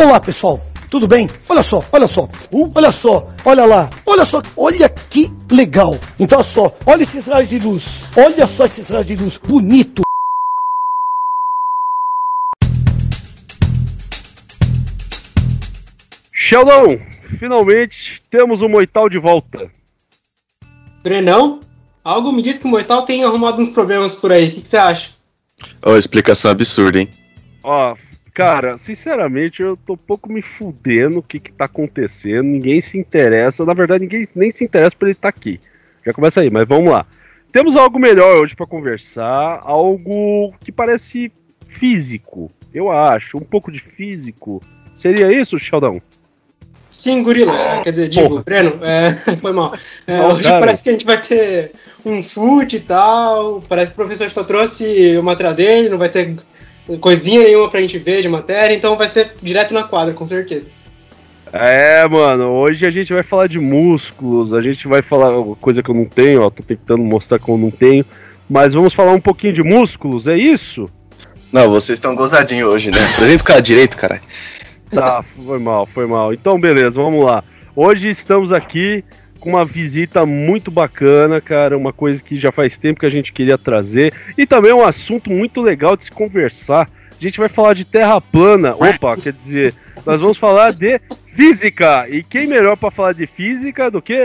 Olá, pessoal. Tudo bem? Olha só, olha só. Uh, olha só, olha lá. Olha só, olha que legal. Então, olha só, olha esses raios de luz. Olha só esses raios de luz. Bonito. Sheldon, finalmente temos o Moital de volta. Brenão, algo me diz que o Moital tem arrumado uns problemas por aí. O que, você acha? Ó, explicação absurda, hein? Ó, cara, sinceramente eu tô um pouco me fudendo o que que tá acontecendo. Ninguém se interessa. Na verdade, ninguém nem se interessa por ele estar aqui. Já começa aí, mas vamos lá. Temos algo melhor hoje pra conversar. Algo que parece físico, eu acho. Um pouco de físico. Seria isso, Sheldon? Sim, Gorila. É, quer dizer, digo, Porra. Breno, é, foi mal. É, hoje cara. parece que a gente vai ter um fute e tal. Parece que o professor só trouxe o material dele, não vai ter coisinha nenhuma pra gente ver de matéria, então vai ser direto na quadra, com certeza. É, mano, hoje a gente vai falar de músculos, a gente vai falar uma coisa que eu não tenho, ó, tô tentando mostrar que eu não tenho, mas vamos falar um pouquinho de músculos, é isso? Não, vocês estão gozadinhos hoje, né? Apresenta o cara direito, caralho. Tá, foi mal, foi mal. Então, beleza, vamos lá. Hoje estamos aqui com uma visita muito bacana, cara, uma coisa que já faz tempo que a gente queria trazer e também um assunto muito legal de se conversar. A gente vai falar de terra plana. Opa, quer dizer, nós vamos falar de física. E quem melhor para falar de física do que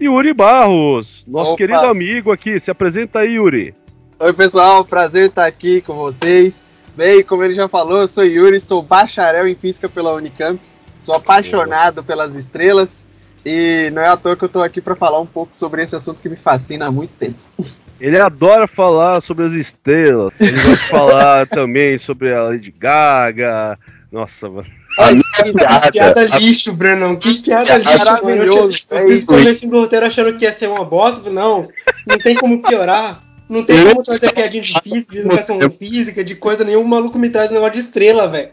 Yuri Barros, nosso Opa. querido amigo aqui. Se apresenta aí, Yuri. Oi pessoal, prazer estar aqui com vocês. Bem, como ele já falou, eu sou Yuri, sou bacharel em física pela Unicamp, sou apaixonado pelas estrelas e não é à toa que eu tô aqui para falar um pouco sobre esse assunto que me fascina há muito tempo. Ele adora falar sobre as estrelas. Ele vai falar também sobre a Lady Gaga. Nossa, mano. A minha Que piada. piada lixo, Brenão. Que piada lixo. Maravilhoso. Eu, fiz o começo do roteiro achando que ia ser uma bosta. Não, não tem como piorar. Não tem como trazer piadinha de física, de educação física, de coisa nenhuma. O maluco me traz um negócio de estrela, velho.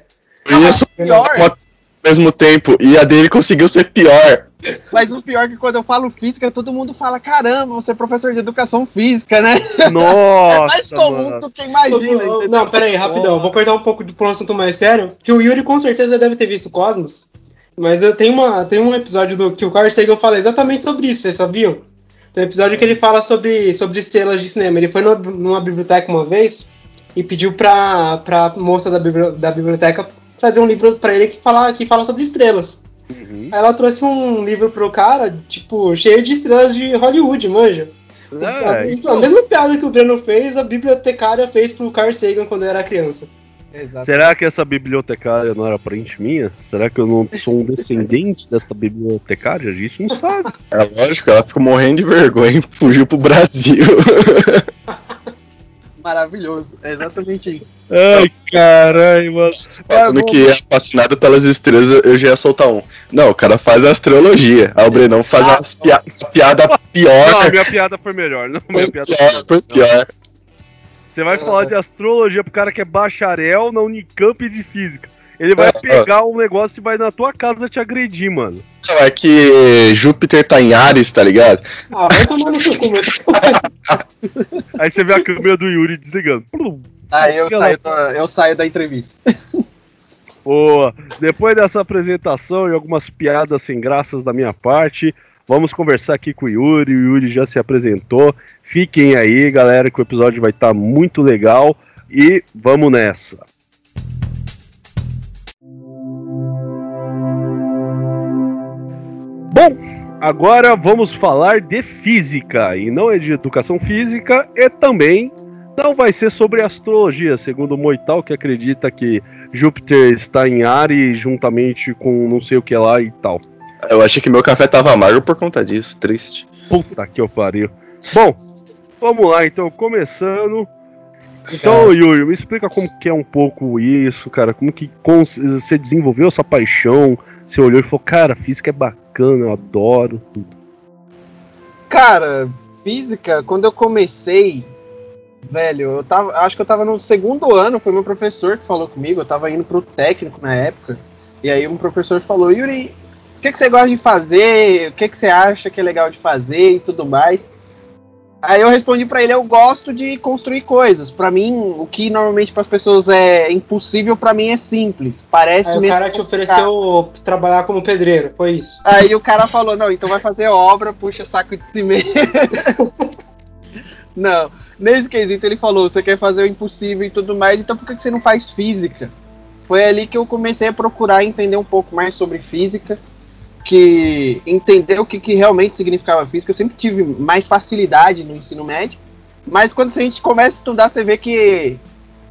Só Pior, mesmo tempo. E a dele conseguiu ser pior. mas o pior é que quando eu falo física, todo mundo fala: caramba, você é professor de educação física, né? Nossa, é mais comum mano. do que imagina. Entendeu? Não, pera aí, rapidão. Vou cortar um pouco pra um assunto mais sério. Que o Yuri com certeza deve ter visto Cosmos. Mas eu tenho, uma, tem um episódio do que o Carl Sagan fala exatamente sobre isso, vocês sabiam? Tem um episódio que ele fala sobre, sobre estrelas de cinema. Ele foi no- numa biblioteca uma vez e pediu pra, pra moça da, bibli- da biblioteca trazer um livro pra ele que fala, que fala sobre estrelas. Uhum. Aí ela trouxe um livro pro cara, tipo, cheio de estrelas de Hollywood, manja. É, Então, a mesma piada que o Breno fez, a bibliotecária fez pro Carl Sagan quando era criança. Exato. Será que essa bibliotecária não era parente minha? Será que eu não sou um descendente dessa bibliotecária? A gente não sabe. É lógico, ela ficou morrendo de vergonha e fugiu pro Brasil. Maravilhoso. É exatamente isso. Ai, caralho, mano. Falando que é fascinado pelas estrelas, eu já ia soltar um. Não, o cara faz astrologia. Aí o Brenão faz Ah, umas pia piada Não, pior. minha piada foi melhor. Não, minha Foi piada pior, foi pior. Você vai falar de astrologia pro cara que é bacharel na Unicamp de física. Ele vai Ah, pegar um negócio e vai na tua casa te agredir, mano. Não, é que Júpiter tá em Ares, tá ligado? Ah, vai tomar no seu cu, Aí você vê a câmera do Yuri desligando. Aí eu saio, da, eu saio da entrevista. Boa. Depois dessa apresentação e algumas piadas sem graças da minha parte, vamos conversar aqui com o Yuri. O Yuri já se apresentou. Fiquem aí, galera, que o episódio vai estar muito legal. E vamos nessa. Bom, agora vamos falar de física. E não é de educação física, e também não vai ser sobre astrologia, segundo o Moital, que acredita que Júpiter está em Ares juntamente com não sei o que lá e tal. Eu achei que meu café tava amargo por conta disso, triste. Puta que eu pariu. Bom, vamos lá então, começando. Então, Yuri, me explica como que é um pouco isso, cara. Como que como você desenvolveu essa paixão? Você olhou e falou, cara, física é bacana, eu adoro tudo. Cara, física, quando eu comecei, velho, eu tava. Acho que eu tava no segundo ano, foi meu professor que falou comigo, eu tava indo pro técnico na época. E aí um professor falou, Yuri, o que, que você gosta de fazer? O que, que você acha que é legal de fazer e tudo mais? Aí eu respondi pra ele, eu gosto de construir coisas. Pra mim, o que normalmente para as pessoas é impossível, pra mim é simples. Parece Aí o cara te ofereceu trabalhar como pedreiro, foi isso. Aí o cara falou, não, então vai fazer obra, puxa saco de cimento. não, nesse quesito ele falou, você quer fazer o impossível e tudo mais, então por que você não faz física? Foi ali que eu comecei a procurar entender um pouco mais sobre física, que entender o que, que realmente significava física. Eu sempre tive mais facilidade no ensino médio, mas quando a gente começa a estudar, você vê que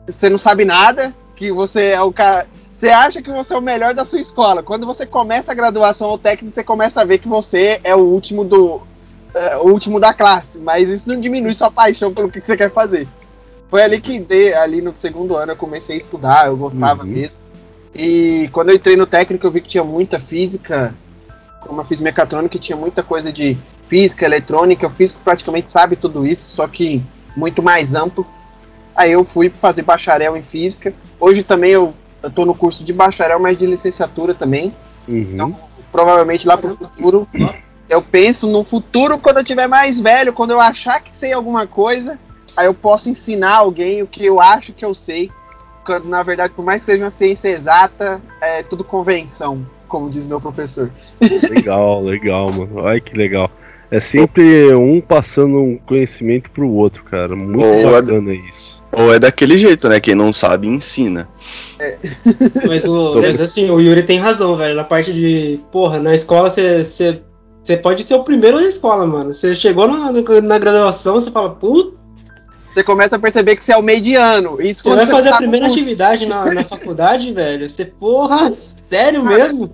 você não sabe nada, que você é o cara. Você acha que você é o melhor da sua escola. Quando você começa a graduação ou técnico, você começa a ver que você é o último do. é, o último da classe. Mas isso não diminui sua paixão pelo que, que você quer fazer. Foi ali que dei, ali no segundo ano eu comecei a estudar, eu gostava Uhum. mesmo. E quando eu entrei no técnico, eu vi que tinha muita física. Como eu fiz mecatrônica, tinha muita coisa de física, eletrônica. O físico praticamente sabe tudo isso, só que muito mais amplo. Aí eu fui fazer bacharel em física. Hoje também eu, tô no curso de bacharel, mas de licenciatura também. Uhum. Então, provavelmente lá pro futuro. Eu penso no futuro quando eu tiver mais velho, quando eu achar que sei alguma coisa, aí eu posso ensinar alguém o que eu acho que eu sei. Quando na verdade, por mais que seja uma ciência exata, é tudo convenção, como diz meu professor. Legal, legal, mano. Ai que legal. É sempre um passando um conhecimento pro outro, cara. Muito Ou é- bacana isso. Ou é daquele jeito, né? Quem não sabe, ensina. Mas, o, mas assim, o Yuri tem razão, velho. Na parte de. Porra, na escola você. Você você pode ser o primeiro na escola, mano. Você chegou na, na graduação, você fala, puta, Você começa a perceber que você é o mediano. Isso você quando vai fazer a tá primeira atividade na, na faculdade, velho. Você, porra, sério mesmo?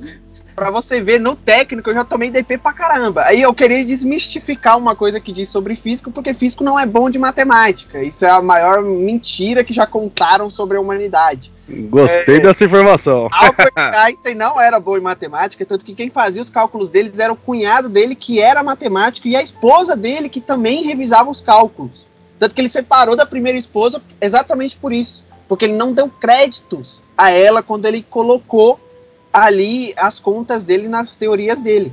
Pra você ver, no técnico eu já tomei DP pra caramba. Aí eu queria desmistificar uma coisa que diz sobre físico, porque físico não é bom de matemática. Isso é a maior mentira que já contaram sobre a humanidade. Gostei dessa informação. Albert Einstein não era bom em matemática, tanto que quem fazia os cálculos deles era o cunhado dele, que era matemático, e a esposa dele, que também revisava os cálculos. Tanto que ele separou da primeira esposa exatamente por isso. Porque ele não deu créditos a ela quando ele colocou ali as contas dele nas teorias dele.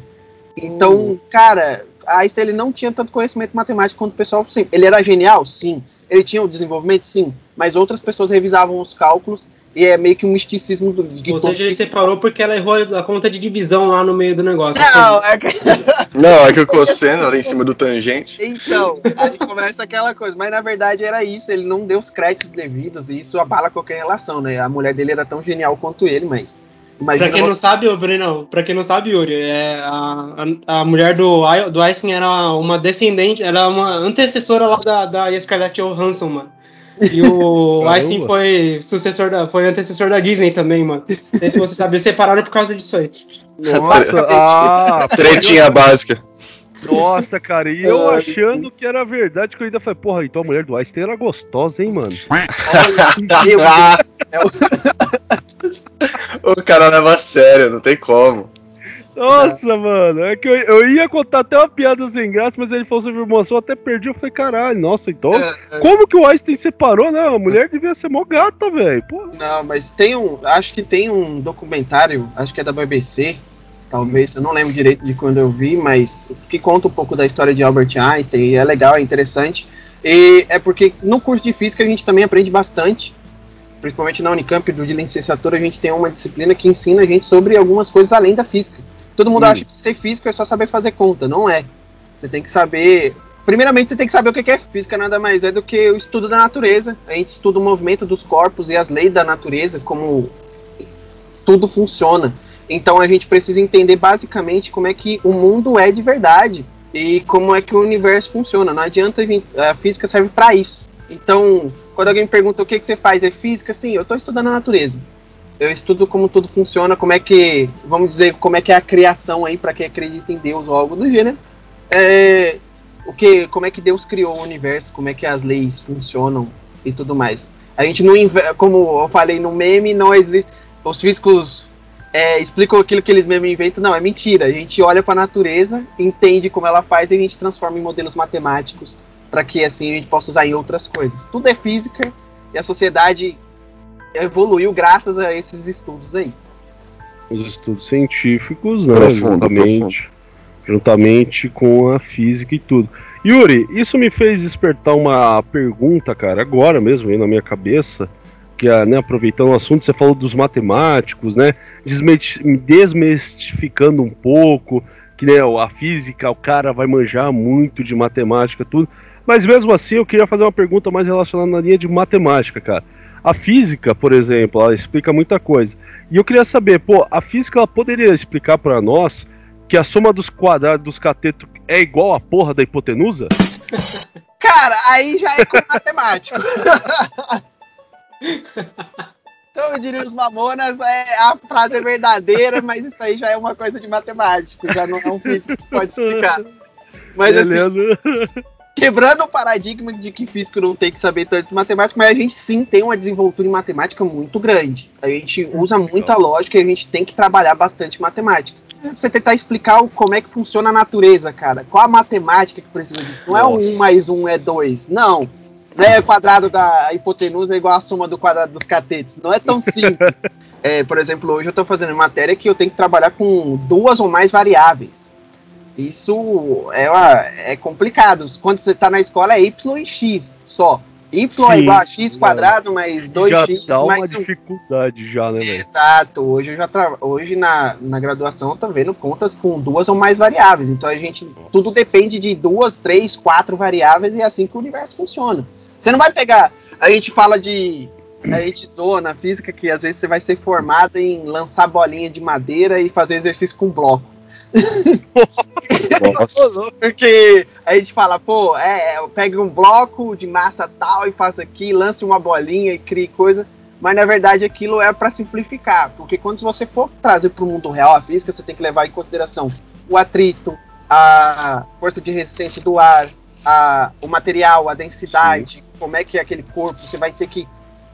Então, cara, Einstein ele não tinha tanto conhecimento matemático quanto o pessoal. Sim, ele era genial? Sim. Ele tinha o desenvolvimento? Sim. Mas outras pessoas revisavam os cálculos e é meio que um misticismo do. Ou seja, ele separou porque ela errou a conta de divisão lá no meio do negócio. Não, é que. Não, é que o cosseno ali em cima do tangente. Então, aí começa aquela coisa, mas na verdade era isso, ele não deu os créditos devidos e isso abala qualquer relação, né? A mulher dele era tão genial quanto ele, mas. Imagina Pra quem não você- sabe, ô Brunão, pra quem não sabe, Yuri, é, a, a, a mulher do, do Einstein era uma descendente, era uma antecessora lá da, da Scarlett Johansson, mano. E o. Einstein foi sucessor da, foi antecessor da Disney também, mano. Não sei se você sabe, eles separaram por causa disso aí. Nossa, ah, Tretinha básica. nossa, cara, e eu achando que era verdade, que eu ainda falei, porra, então a mulher do Einstein era gostosa, hein, mano? Ah, Deus, o cara leva a sério, não tem como. Nossa, mano, é que eu, eu ia contar até uma piada sem graça, mas ele falou sobre emoção, eu até perdi, eu falei, caralho, nossa, então, É, como que o Einstein separou, né? A mulher devia ser mó gata, velho. Não, mas tem um. Acho que tem um documentário, acho que é da BBC, talvez, eu não lembro direito de quando eu vi, mas que conta um pouco da história de Albert Einstein, e é legal, é interessante. E é porque no curso de física a gente também aprende bastante, principalmente na Unicamp do de licenciatura, a gente tem uma disciplina que ensina a gente sobre algumas coisas além da física. Todo mundo Hum. acha que ser físico é só saber fazer conta, não é. Você tem que saber. Primeiramente, você tem que saber o que é física, nada mais é do que o estudo da natureza. A gente estuda o movimento dos corpos e as leis da natureza, como tudo funciona. Então a gente precisa entender basicamente como é que o mundo é de verdade e como é que o universo funciona. Não adianta a, gente, a física serve para isso. Então, quando alguém pergunta o que, que você faz, é física? Sim, eu estou estudando a natureza. Eu estudo como tudo funciona, como é que, vamos dizer, como é que é a criação aí para quem acredita em Deus ou algo do gênero. É, o que, como é que Deus criou o universo, como é que as leis funcionam e tudo mais. A gente não, como eu falei no meme, existe. Os físicos é, explicam aquilo que eles mesmos inventam. Não, é mentira. A gente olha para a natureza, entende como ela faz e a gente transforma em modelos matemáticos para que assim a gente possa usar em outras coisas. Tudo é física e a sociedade evoluiu graças a esses estudos aí. Os estudos científicos, né, Profundo, juntamente, juntamente com a física e tudo. Yuri, isso me fez despertar uma pergunta, cara, agora mesmo aí na minha cabeça, que é, né, aproveitando o assunto, você falou dos matemáticos, né, desmistificando um pouco, que né, a física, o cara vai manjar muito de matemática, tudo, mas mesmo assim eu queria fazer uma pergunta mais relacionada na linha de matemática, cara. A física, por exemplo, ela explica muita coisa. E eu queria saber, pô, a física ela poderia explicar para nós que a soma dos quadrados dos catetos é igual a porra da hipotenusa? Cara, aí já é com matemático. Então eu diria os mamonas, é, a frase é verdadeira, mas isso aí já é uma coisa de matemático, já não é um físico que pode explicar. Mas assim, quebrando o paradigma de que físico não tem que saber tanto de matemática, mas a gente sim tem uma desenvoltura em matemática muito grande. A gente usa muita lógica e a gente tem que trabalhar bastante matemática. Você tentar explicar como é que funciona a natureza, cara. Qual a matemática que precisa disso? Não é um mais um é dois. Não. Não é o quadrado da hipotenusa é igual a soma do quadrado dos catetos. Não é tão simples. é, por exemplo, hoje eu estou fazendo matéria que eu tenho que trabalhar com duas ou mais variáveis. Isso é, é complicado. Quando você está na escola é y e x só. Y Sim, é igual a x quadrado mais 2x já dá mais uma dificuldade já, né? Exato. Hoje eu já tra... hoje na, na graduação eu tô vendo contas com duas ou mais variáveis. Então a gente Nossa. tudo depende de duas, três, quatro variáveis e é assim que o universo funciona. Você não vai pegar, a gente fala de a gente zoa na física que às vezes você vai ser formado em lançar bolinha de madeira e fazer exercício com bloco. Porque a gente fala, pô, é, pega um bloco de massa tal e faz aqui, lance uma bolinha e crie coisa. Mas na verdade aquilo é para simplificar, porque quando você for trazer para o mundo real a física, você tem que levar em consideração o atrito, a força de resistência do ar, a, o material, a densidade, Sim. como é que é aquele corpo. Você vai ter que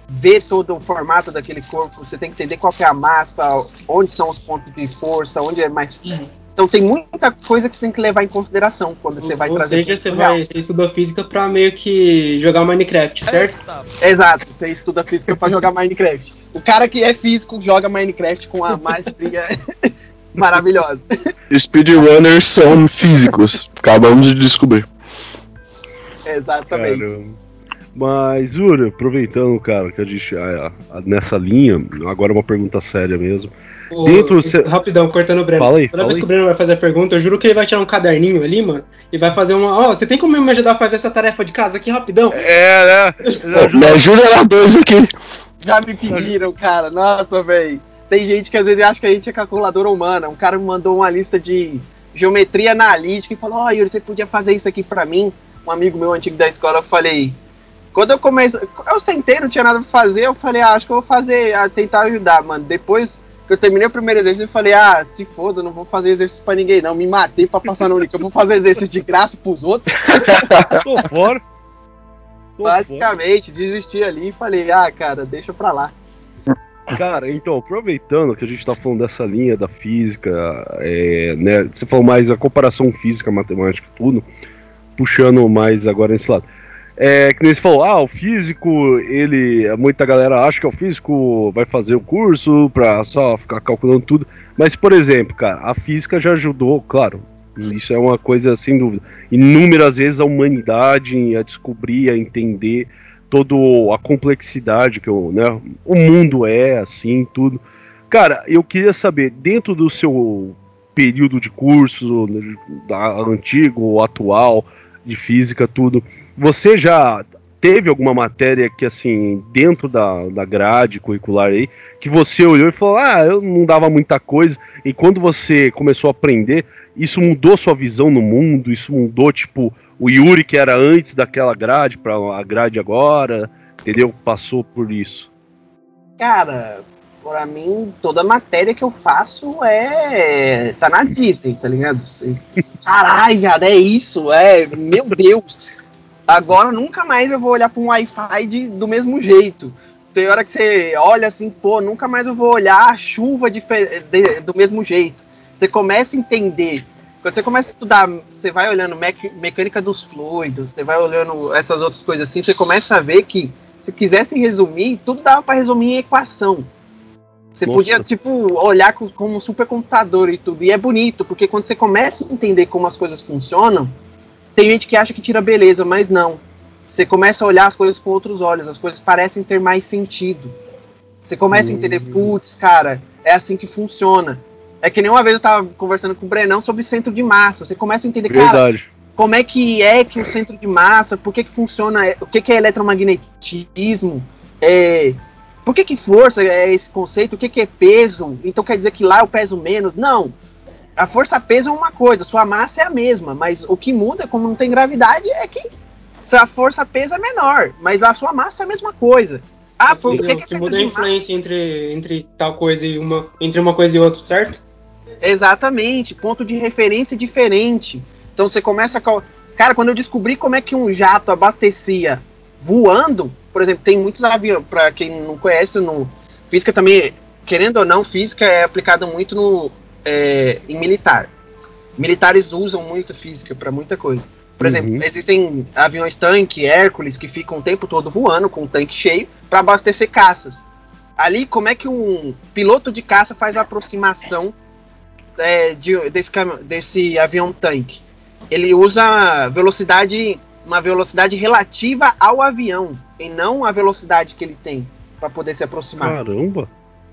ver todo o formato daquele corpo, você tem que entender qual é a massa, onde são os pontos de força, onde é mais. Uhum. Então tem muita coisa que você tem que levar em consideração quando você vai Ou trazer. Ou seja, você, vai, você estudou física para meio que jogar Minecraft, certo? Exato, você estuda física para jogar Minecraft. O cara que é físico joga Minecraft com a maestria maravilhosa. Speedrunners são físicos, acabamos de descobrir. Exatamente. Caramba. Mas, Uri, aproveitando, cara, que a gente a, a, nessa linha, agora uma pergunta séria mesmo. Ô, Dentro, cê... Rapidão, cortando o Breno. Fala aí, Toda fala vez aí. que o Breno vai fazer a pergunta, eu juro que ele vai tirar um caderninho ali, mano, e vai fazer uma. Ó, oh, você tem como me ajudar a fazer essa tarefa de casa aqui rapidão? É, né? me ajuda lá dois aqui. Já me pediram, cara. Nossa, velho. Tem gente que às vezes acha que a gente é calculadora humana. Um cara me mandou uma lista de geometria analítica e falou: Ó, oh, Yuri, você podia fazer isso aqui pra mim? Um amigo meu antigo da escola, eu falei. Quando eu comecei. Eu sentei, não tinha nada pra fazer. Eu falei, ah, acho que eu vou fazer, a tentar ajudar, mano. Depois eu terminei o primeiro exercício, eu falei, ah, se foda, não vou fazer exercício pra ninguém, não. Me matei pra passar no Unicamp. Eu vou fazer exercício de graça pros outros. Tô fora. Tô Basicamente, fora. desisti ali e falei, ah, cara, deixa pra lá. Cara, então, aproveitando que a gente tá falando dessa linha da física, é, né, você falou mais a comparação física, matemática, tudo, puxando mais agora nesse lado. É, que nem você falou, ah, o físico, ele. Muita galera acha que o físico vai fazer o curso pra só ficar calculando tudo. Mas, por exemplo, cara, a física já ajudou, claro. Isso é uma coisa sem dúvida. Inúmeras vezes a humanidade a descobrir, a entender toda a complexidade que o, né, o mundo é, assim, tudo. Cara, eu queria saber, dentro do seu período de curso, da, antigo, atual, de física, tudo você já teve alguma matéria que, assim, dentro da, da grade curricular aí, que você olhou e falou, ah, eu não dava muita coisa, e quando você começou a aprender, isso mudou sua visão no mundo, isso mudou, tipo, o Yuri que era antes daquela grade para a grade agora, entendeu? Passou por isso. Cara, para mim, toda matéria que eu faço é. tá na Disney, tá ligado? Caralho, é isso, é. Meu Deus. Agora nunca mais eu vou olhar para um Wi-Fi do mesmo jeito. Tem hora que você olha assim, pô, nunca mais eu vou olhar a chuva de, de, do mesmo jeito. Você começa a entender. Quando você começa a estudar, você vai olhando mec mecânica dos fluidos, você vai olhando essas outras coisas assim, você começa a ver que, se quisesse resumir, tudo dava para resumir em equação. Você Nossa. podia, tipo, olhar como um supercomputador e tudo. E é bonito, porque quando você começa a entender como as coisas funcionam, tem gente que acha que tira beleza, mas não. Você começa a olhar as coisas com outros olhos, as coisas parecem ter mais sentido. Você começa a entender, putz, cara, é assim que funciona. É que nem uma vez eu tava conversando com o Brenão sobre centro de massa. Você começa a entender, cara, Verdade. como é que é que o centro de massa, por que que funciona, o que que é eletromagnetismo, é, por que que força é esse conceito, o que que é peso, então quer dizer que lá eu peso menos? Não, a força-peso é uma coisa, sua massa é a mesma, mas o que muda, como não tem gravidade, é que a força-peso é menor, mas a sua massa é a mesma coisa. Ah, por que que que muda a de massa... influência entre, entre tal coisa e uma. Entre uma coisa e outra, certo? Exatamente, ponto de referência diferente. Então você começa a. cal- Cara, quando eu descobri como é que um jato abastecia voando, por exemplo, tem muitos aviões, para quem não conhece, no física também, querendo ou não, física é aplicada muito no, é, em militar. Militares usam muito física para muita coisa. Por Uhum. exemplo, existem aviões tanque, Hércules, que ficam o tempo todo voando com o tanque cheio para abastecer caças. Ali, como é que um piloto de caça faz a aproximação é, de- desse, desse avião tanque? Ele usa velocidade, uma velocidade relativa ao avião, e não a velocidade que ele tem para poder se aproximar. Caramba.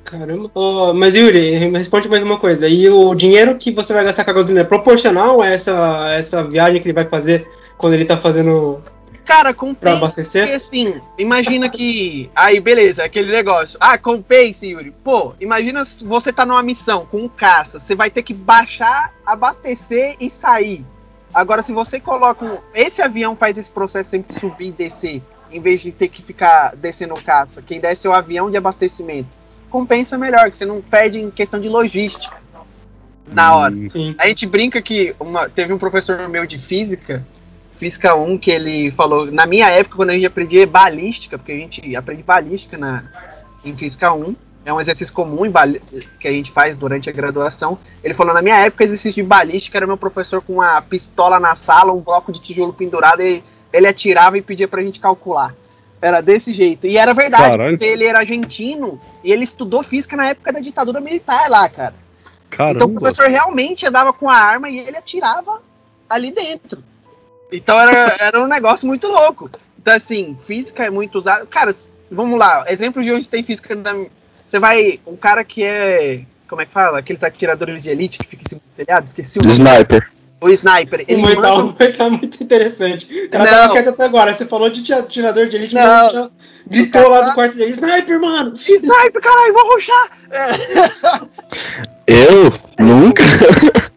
Caramba. Ô, mas Yuri, responde mais uma coisa. E o dinheiro que você vai gastar com a gasolina é proporcional a essa, essa viagem que ele vai fazer quando ele tá fazendo Cara, compensa. abastecer? Porque assim, imagina que. Aí, beleza, aquele negócio. Ah, compense, Yuri. Pô, imagina se você tá numa missão com um caça. Você vai ter que baixar, abastecer e sair. Agora, se você coloca. Um... Esse avião faz esse processo sempre subir e descer, em vez de ter que ficar descendo o caça. Quem desce é o avião de abastecimento. Compensa melhor, que você não perde em questão de logística. Na hora. Hum, Sim. A gente brinca que uma- teve um professor meu de física, física 1, que ele falou, na minha época, quando a gente aprendia balística, porque a gente aprende balística na, em física 1, é um exercício comum que a gente faz durante a graduação. Ele falou, na minha época, exercício de balística era meu professor com uma pistola na sala, um bloco de tijolo pendurado, e ele atirava e pedia pra gente calcular. Era desse jeito. E era verdade, Caralho. porque ele era argentino e ele estudou física na época da ditadura militar lá, cara. Então o Caramba. professor realmente andava com a arma e ele atirava ali dentro. Então era, era um negócio muito louco. Então, assim, física é muito usada. Cara, vamos lá, exemplo de onde tem física. Na... Você vai. Um cara que é. Como é que fala? Aqueles atiradores de elite que ficam em cima do telhado, esqueci o nome. Sniper. O sniper. Ele O mental manja- vai estar muito interessante. O cara Não. tava quieto até agora. Você falou de tia- tirador de elite, Não. mas já gritou lá do quarto dele: Sniper, mano! Sniper, caralho, vou ruxar! É. Eu? Nunca?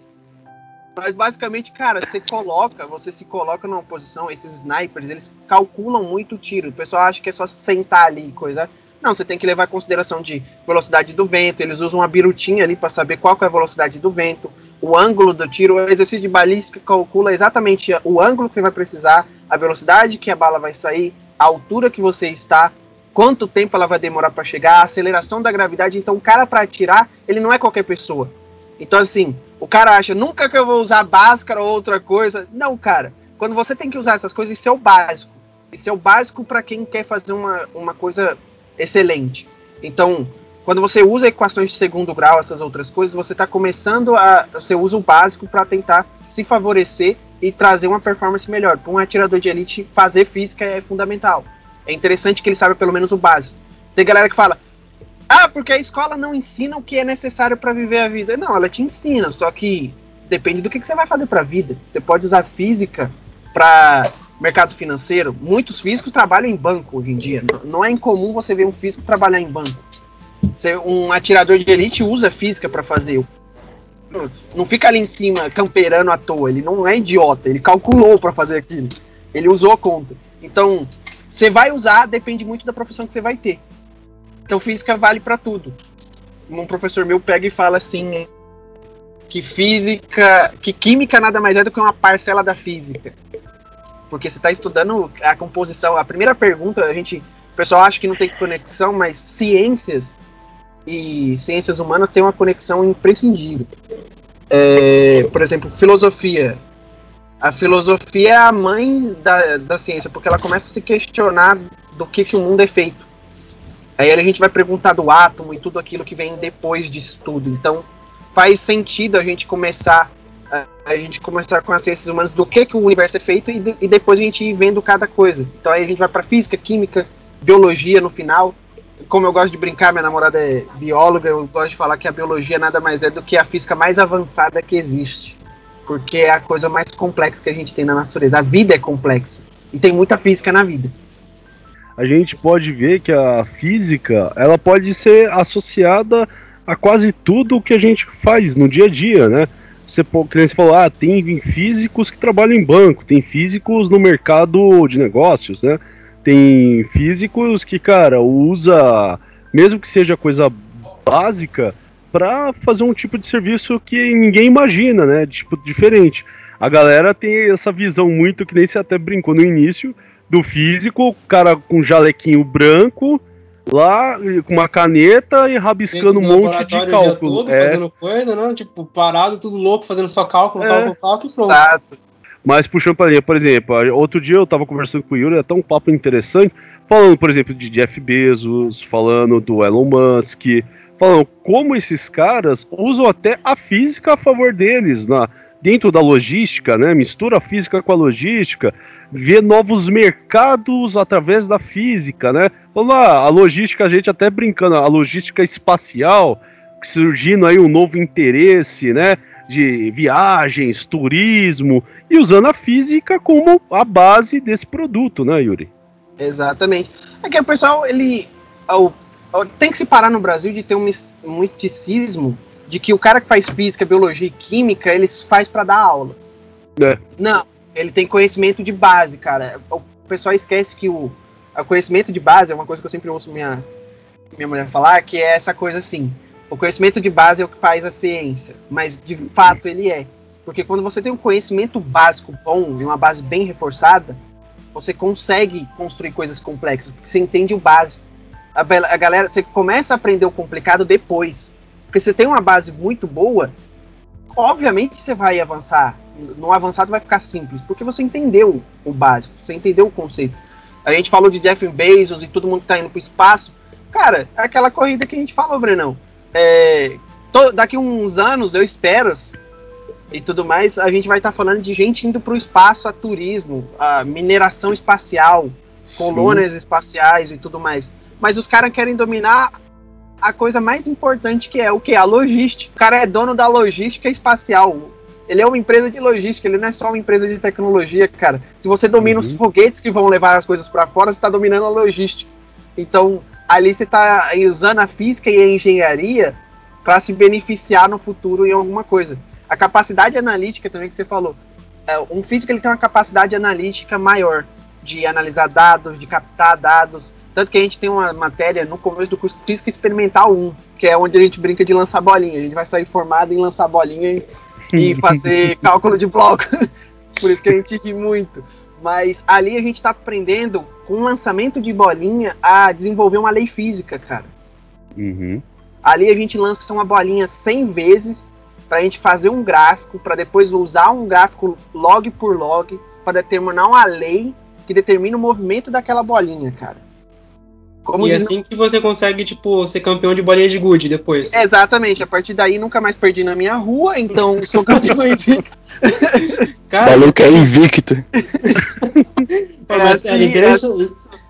Mas basicamente, cara, você coloca, você se coloca numa posição, esses snipers, eles calculam muito o tiro. O pessoal acha que é só sentar ali e coisa. Não, você tem que levar em consideração de velocidade do vento. Eles usam uma birutinha ali para saber qual que é a velocidade do vento, o ângulo do tiro. O exercício de balística calcula exatamente o ângulo que você vai precisar, a velocidade que a bala vai sair, a altura que você está, quanto tempo ela vai demorar para chegar, a aceleração da gravidade. Então, o cara para atirar, ele não é qualquer pessoa. Então, assim, o cara acha, nunca que eu vou usar báscara ou outra coisa. Não, cara. Quando você tem que usar essas coisas, isso é o básico. Isso é o básico para quem quer fazer uma, uma coisa excelente. Então, quando você usa equações de segundo grau, essas outras coisas, você está começando a. Você usa o básico para tentar se favorecer e trazer uma performance melhor. Para um atirador de elite, fazer física é fundamental. É interessante que ele saiba pelo menos o básico. Tem galera que fala, ah, porque a escola não ensina o que é necessário para viver a vida. Não, ela te ensina, só que depende do que, que você vai fazer para a vida. Você pode usar física para mercado financeiro. Muitos físicos trabalham em banco hoje em dia. Não é incomum você ver um físico trabalhar em banco. Um atirador de elite usa física para fazer. Não fica ali em cima camperando à toa. Ele não é idiota. Ele calculou para fazer aquilo. Ele usou a conta. Então, você vai usar, depende muito da profissão que você vai ter. Então física vale para tudo. Um professor meu pega e fala assim que física, que química nada mais é do que uma parcela da física. Porque você está estudando a composição. A primeira pergunta, a gente, o pessoal acha que não tem conexão, mas ciências e ciências humanas têm uma conexão imprescindível. É, por exemplo, filosofia. A filosofia é a mãe da, da ciência, porque ela começa a se questionar do que, que o mundo é feito. Aí a gente vai perguntar do átomo e tudo aquilo que vem depois disso tudo. Então faz sentido a gente começar a, a gente começar com as ciências humanas do que, que o universo é feito e, de, e depois a gente ir vendo cada coisa. Então aí a gente vai para física, química, biologia no final. Como eu gosto de brincar, minha namorada é bióloga, eu gosto de falar que a biologia nada mais é do que a física mais avançada que existe. Porque é a coisa mais complexa que a gente tem na natureza. A vida é complexa. E tem muita física na vida. A gente pode ver que a física, ela pode ser associada a quase tudo que a gente faz no dia a dia, né? Você, você falou, ah, tem físicos que trabalham em banco, tem físicos no mercado de negócios, né? Tem físicos que, cara, usa, mesmo que seja coisa básica, para fazer um tipo de serviço que ninguém imagina, né? Tipo, diferente. A galera tem essa visão muito, que nem você até brincou no início, do físico, o cara com jalequinho branco, lá com uma caneta e rabiscando um monte de cálculo. Todo, é. Fazendo coisa, né? Tipo, parado, tudo louco, fazendo só cálculo, é. cálculo, cálculo e pronto. Exato. Mas puxando pra linha, por exemplo, outro dia eu tava conversando com o Yuri, até um papo interessante, falando, por exemplo, de Jeff Bezos, falando do Elon Musk, falando como esses caras usam até a física a favor deles, na, dentro da logística, né? Mistura a física com a logística, vê novos mercados através da física, né? Vamos lá, a logística, a gente até brincando, a logística espacial, surgindo aí um novo interesse, né? De viagens, turismo, e usando a física como a base desse produto, né, Yuri? Exatamente. É que o pessoal, ele. tem que se parar no Brasil de ter um misticismo de que o cara que faz física, biologia e química, ele faz para dar aula. É. Não, ele tem conhecimento de base, cara. O pessoal esquece que o, o conhecimento de base é uma coisa que eu sempre ouço minha, minha mulher falar, que é essa coisa assim. O conhecimento de base é o que faz a ciência, mas de fato ele é. Porque quando você tem um conhecimento básico bom e uma base bem reforçada, você consegue construir coisas complexas, porque você entende o básico. A, a galera, você começa a aprender o complicado depois. Porque você tem uma base muito boa, obviamente você vai avançar. No avançado vai ficar simples, porque você entendeu o básico, você entendeu o conceito. A gente falou de Jeff Bezos e todo mundo tá indo pro espaço. Cara, é aquela corrida que a gente falou, Brenão. É, to, daqui uns anos, eu espero, e tudo mais, a gente vai estar tá falando de gente indo para o espaço a turismo, a mineração espacial, colônias Sim. espaciais e tudo mais. Mas os caras querem dominar a coisa mais importante que é o que? A logística. O cara é dono da logística espacial. Ele é uma empresa de logística, ele não é só uma empresa de tecnologia, cara. Se você domina uhum. os foguetes que vão levar as coisas para fora, você está dominando a logística. Então, ali você está usando a física e a engenharia para se beneficiar no futuro em alguma coisa. A capacidade analítica também que você falou. É, um físico ele tem uma capacidade analítica maior de analisar dados, de captar dados, tanto que a gente tem uma matéria no começo do curso Física Experimental 1, que é onde a gente brinca de lançar bolinha. A gente vai sair formado em lançar bolinha e, e fazer cálculo de bloco. Por isso que a gente ri muito. Mas ali a gente está aprendendo, com o lançamento de bolinha, a desenvolver uma lei física, cara. Uhum. Ali a gente lança uma bolinha 100 vezes para a gente fazer um gráfico, para depois usar um gráfico log por log, para determinar uma lei que determina o movimento daquela bolinha, cara. Como e diz... assim que você consegue, tipo, ser campeão de bolinha de gude depois. Exatamente, a partir daí nunca mais perdi na minha rua, então sou campeão invicto. Cara, maluco é invicto. é, mas, assim, é,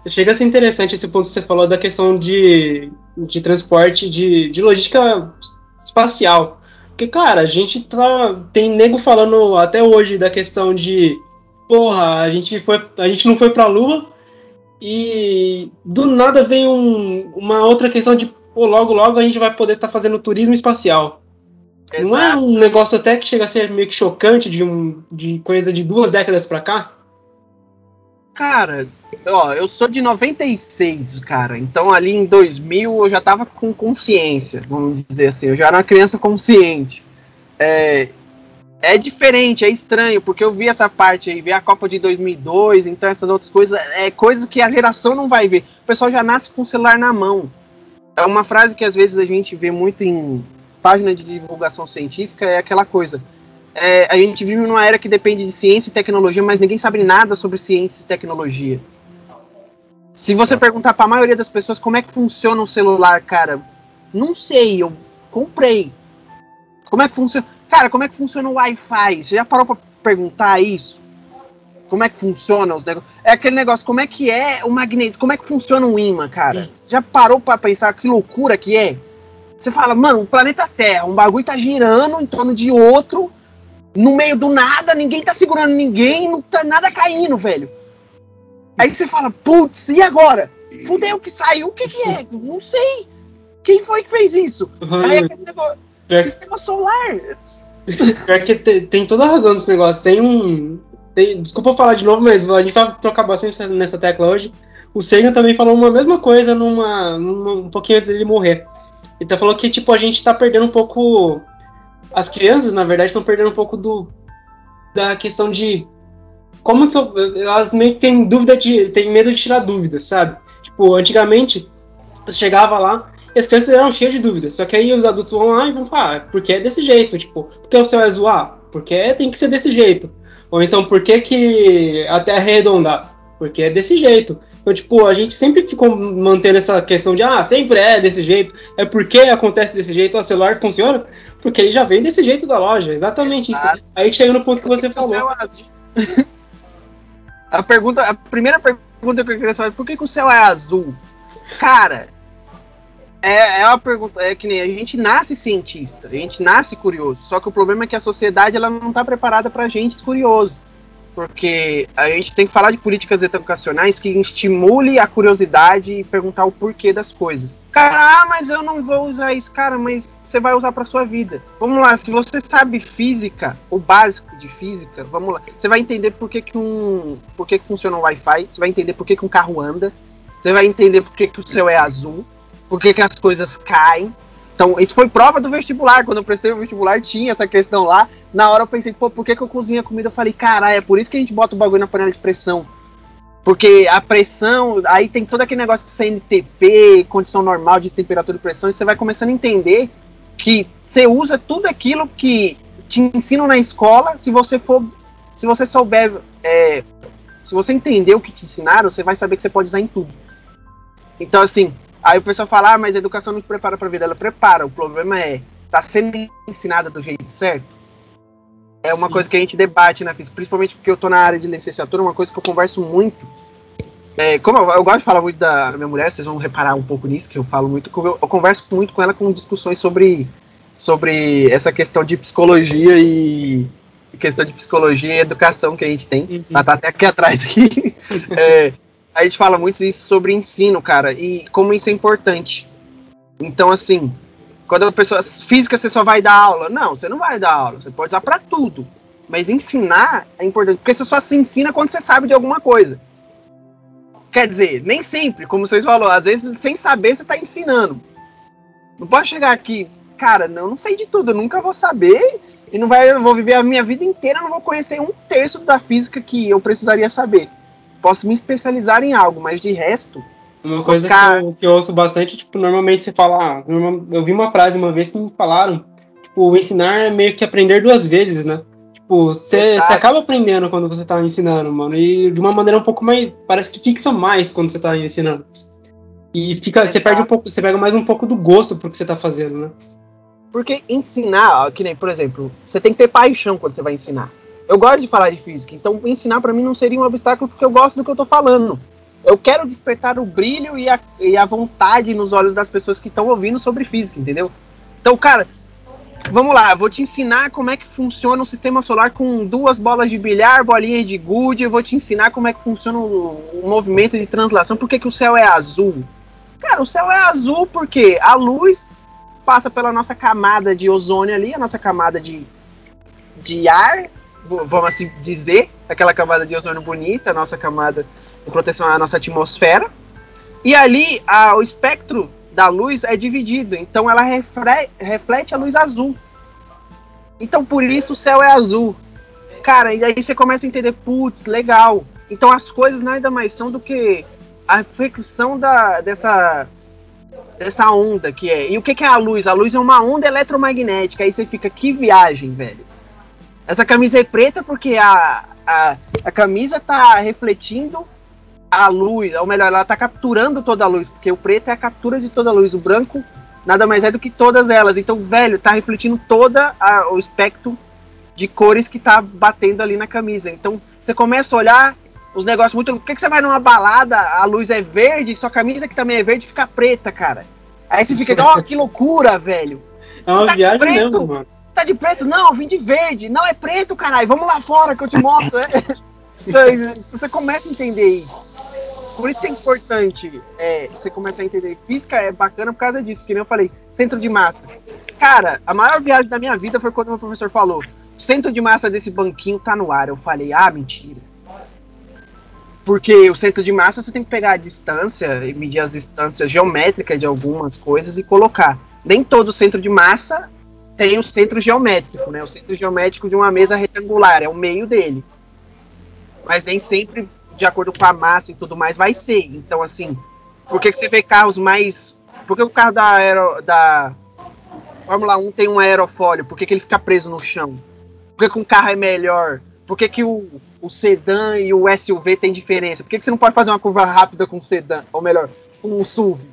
é... Chega a ser interessante esse ponto que você falou da questão de, de transporte, de, de logística espacial. Porque, cara, a gente tá. Tem nego falando até hoje da questão de. Porra, a gente, foi, a gente não foi pra Lua, e do nada vem um, uma outra questão de, pô, logo, logo a gente vai poder estar tá fazendo turismo espacial. Exato. Não é um negócio até que chega a ser meio que chocante de, um, de coisa de duas décadas pra cá? Cara, ó, eu sou de 96, cara. Então ali em 2000 eu já tava com consciência, vamos dizer assim. Eu já era uma criança consciente. É, é diferente, é estranho, porque eu vi essa parte aí, vi a Copa de 2002, então essas outras coisas, é coisas que a geração não vai ver. O pessoal já nasce com o celular na mão. É uma frase que às vezes a gente vê muito em página de divulgação científica, é aquela coisa. É, a gente vive numa era que depende de ciência e tecnologia, mas ninguém sabe nada sobre ciência e tecnologia. Se você perguntar para a maioria das pessoas como é que funciona um celular, cara, não sei, eu comprei Como é que funciona? Cara, como é que funciona o Wi-Fi? Você já parou pra perguntar isso? Como é que funciona os negócios? É aquele negócio, como é que é o magneto? Como é que funciona um imã, cara? Você já parou pra pensar que loucura que é? Você fala, mano, o planeta Terra, um bagulho tá girando em torno de outro, no meio do nada, ninguém tá segurando ninguém, não tá nada caindo, velho. Aí você fala, putz, e agora? Fudeu que saiu, o que que é? Não sei. Quem foi que fez isso? Aí aquele negócio, É. sistema solar. Pior que te- tem toda a razão nesse negócio. Tem um. tem- desculpa falar de novo, mas a gente vai trocar bastante nessa- tecla hoje. O Sagan também falou uma mesma coisa numa, numa- um pouquinho antes dele morrer. Ele tá falou que, tipo, a gente tá perdendo um pouco. As crianças, na verdade, estão perdendo um pouco do. Da questão de. Como que eu, elas meio que têm dúvida de. tem medo de tirar dúvidas, sabe? Tipo, antigamente, você chegava lá e as crianças eram cheias de dúvidas. Só que aí os adultos vão lá e vão falar, ah, porque é desse jeito, tipo, porque o céu é zoar? Porque tem que ser desse jeito. Ou então, por que, que a Terra é redonda? Porque é desse jeito. Então, tipo, a gente sempre ficou mantendo essa questão de, ah, sempre é desse jeito, é porque acontece desse jeito, o celular funciona, porque ele já vem desse jeito da loja, exatamente isso. Exato. Aí chega no ponto que você O falou. céu é azul. a pergunta, a primeira pergunta que eu queria saber, por que, que o céu é azul? Cara, é, é uma pergunta, é que nem a gente nasce cientista, a gente nasce curioso, só que o problema é que a sociedade ela não está preparada para gente curioso. Porque a gente tem que falar de políticas educacionais que estimule a curiosidade e perguntar o porquê das coisas. Cara, ah, mas eu não vou usar isso. Cara, mas você vai usar para sua vida. Vamos lá, se você sabe física, o básico de física, vamos lá. Você vai entender por que, que um. por que, que funciona o Wi-Fi, você vai entender por que, que um carro anda, você vai entender por que, que o céu é azul, por que, que as coisas caem. Então, isso foi prova do vestibular. Quando eu prestei o vestibular, tinha essa questão lá. Na hora eu pensei, pô, por que, que eu cozinho a comida? Eu falei, caralho, é por isso que a gente bota o bagulho na panela de pressão. Porque a pressão, aí tem todo aquele negócio de CNTP, condição normal de temperatura e pressão, e você vai começando a entender que você usa tudo aquilo que te ensinam na escola, se você for, se você souber, é, se você entender o que te ensinaram, você vai saber que você pode usar em tudo. Então, assim, aí o pessoal fala, ah, mas a educação não te prepara pra vida, ela prepara, o problema é, tá sendo ensinada do jeito certo? É uma Sim. coisa que a gente debate na física, principalmente porque eu tô na área de licenciatura, uma coisa que eu converso muito. É, como eu, eu gosto de falar muito da minha mulher, vocês vão reparar um pouco nisso, que eu falo muito, eu, eu converso muito com ela com discussões sobre, sobre essa questão de psicologia e questão de psicologia e educação que a gente tem. Ela tá até aqui atrás aqui. É, a gente fala muito isso sobre ensino, cara, e como isso é importante. Então, assim, quando a pessoa. Física você só vai dar aula. Não, você não vai dar aula. Você pode usar pra tudo. Mas ensinar é importante. Porque você só se ensina quando você sabe de alguma coisa. Quer dizer, nem sempre, como vocês falaram, às vezes sem saber você tá ensinando. Não pode chegar aqui, cara, não, não sei de tudo, eu nunca vou saber e não vai, eu vou viver a minha vida inteira, não vou conhecer um terço da física que eu precisaria saber. Posso me especializar em algo, mas de resto, Uma coisa Cara- que, eu, que eu ouço bastante, tipo, normalmente você fala, ah, eu vi uma frase uma vez que me falaram, tipo, o ensinar é meio que aprender duas vezes, né? Tipo, você acaba aprendendo quando você tá ensinando, mano, e de uma maneira um pouco mais, parece que fixa mais quando você tá ensinando. E fica, você perde um pouco, você pega mais um pouco do gosto pro que você tá fazendo, né? Porque ensinar, que nem, por exemplo, você tem que ter paixão quando você vai ensinar. Eu gosto de falar de física, então ensinar pra mim não seria um obstáculo porque eu gosto do que eu tô falando. Eu quero despertar o brilho e a, e a vontade nos olhos das pessoas que estão ouvindo sobre física, entendeu? Então, cara, vamos lá, vou te ensinar como é que funciona um sistema solar com duas bolas de bilhar, bolinhas de gude, eu vou te ensinar como é que funciona o, o movimento de translação, por que, que o céu é azul. Cara, o céu é azul porque a luz passa pela nossa camada de ozônio ali, a nossa camada de, de ar, vamos assim dizer, aquela camada de ozônio bonita, a nossa camada de proteção à nossa atmosfera. E ali a- o espectro da luz é dividido, então ela refre- reflete a luz azul. Então por isso o céu é azul. Cara, e aí você começa a entender, putz, legal. Então as coisas nada mais são do que a reflexão da, dessa, dessa onda que é. E o que, que é a luz? A luz é uma onda eletromagnética. Aí você fica, que viagem, velho. Essa camisa é preta porque a, a, a camisa tá refletindo a luz, ou melhor, ela tá capturando toda a luz, porque o preto é a captura de toda a luz, o branco nada mais é do que todas elas. Então, velho, tá refletindo toda a, o espectro de cores que tá batendo ali na camisa. Então, você começa a olhar os negócios muito. Por que, que você vai numa balada, a luz é verde, sua camisa que também é verde fica preta, cara? Aí você fica, ó, oh, que loucura, velho. É uma tá viagem mesmo, mano. Tá de preto? Não, eu vim de verde. Não, é preto, caralho. Vamos lá fora que eu te mostro. então, você começa a entender isso. Por isso que é importante é, você começar a entender. Física é bacana por causa disso, que nem eu falei, centro de massa. Cara, a maior viagem da minha vida foi quando meu professor falou: centro de massa desse banquinho tá no ar. Eu falei, ah, mentira. Porque o centro de massa você tem que pegar a distância e medir as distâncias geométricas de algumas coisas e colocar. Nem todo centro de massa tem o centro geométrico, né? O centro geométrico de uma mesa retangular, é o meio dele. Mas nem sempre de acordo com a massa e tudo mais, vai ser. Então, assim, por que, que você vê carros mais. Por que o carro da, aero, da Fórmula 1 tem um aerofólio? Por que, que ele fica preso no chão? Por que, que um carro é melhor? Por que, que o, o sedã e o SUV tem diferença? Por que, que você não pode fazer uma curva rápida com sedã? Ou melhor, com um SUV?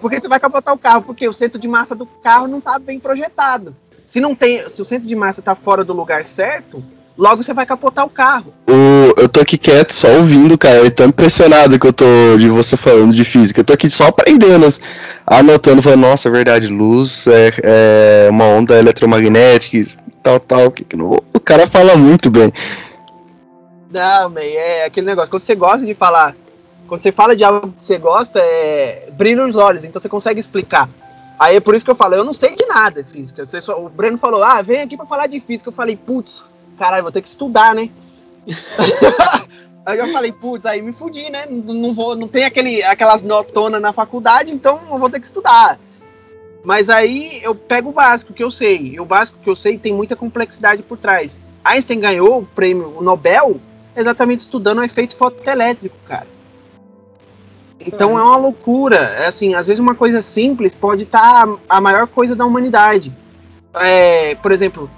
Porque você vai capotar o carro, porque o centro de massa do carro não está bem projetado. Se não tem, se o centro de massa está fora do lugar certo, logo você vai capotar o carro. O, eu tô aqui quieto, só ouvindo, cara. Eu tô impressionado que eu tô de você falando de física. Eu tô aqui só aprendendo, anotando, falando, nossa, é verdade, luz é, é uma onda eletromagnética, tal, tal. Que, que não, o cara fala muito bem. Não, man, é aquele negócio. Quando você gosta de falar, quando você fala de algo que você gosta, é brilha os olhos, então você consegue explicar. Aí é por isso que eu falo, eu não sei de nada física. Só, o Breno falou, ah, vem aqui pra falar de física. Eu falei, putz, caralho, vou ter que estudar, né? aí eu falei, putz, aí me fudi, né? Não, não, vou, não tem aquele, aquelas notonas na faculdade, então eu vou ter que estudar. Mas aí eu pego o básico que eu sei. E o básico que eu sei tem muita complexidade por trás. Einstein ganhou o prêmio Nobel exatamente estudando o efeito fotoelétrico, cara. Então é. é uma loucura. É assim, às vezes uma coisa simples pode estar tá a maior coisa da humanidade. É, por exemplo,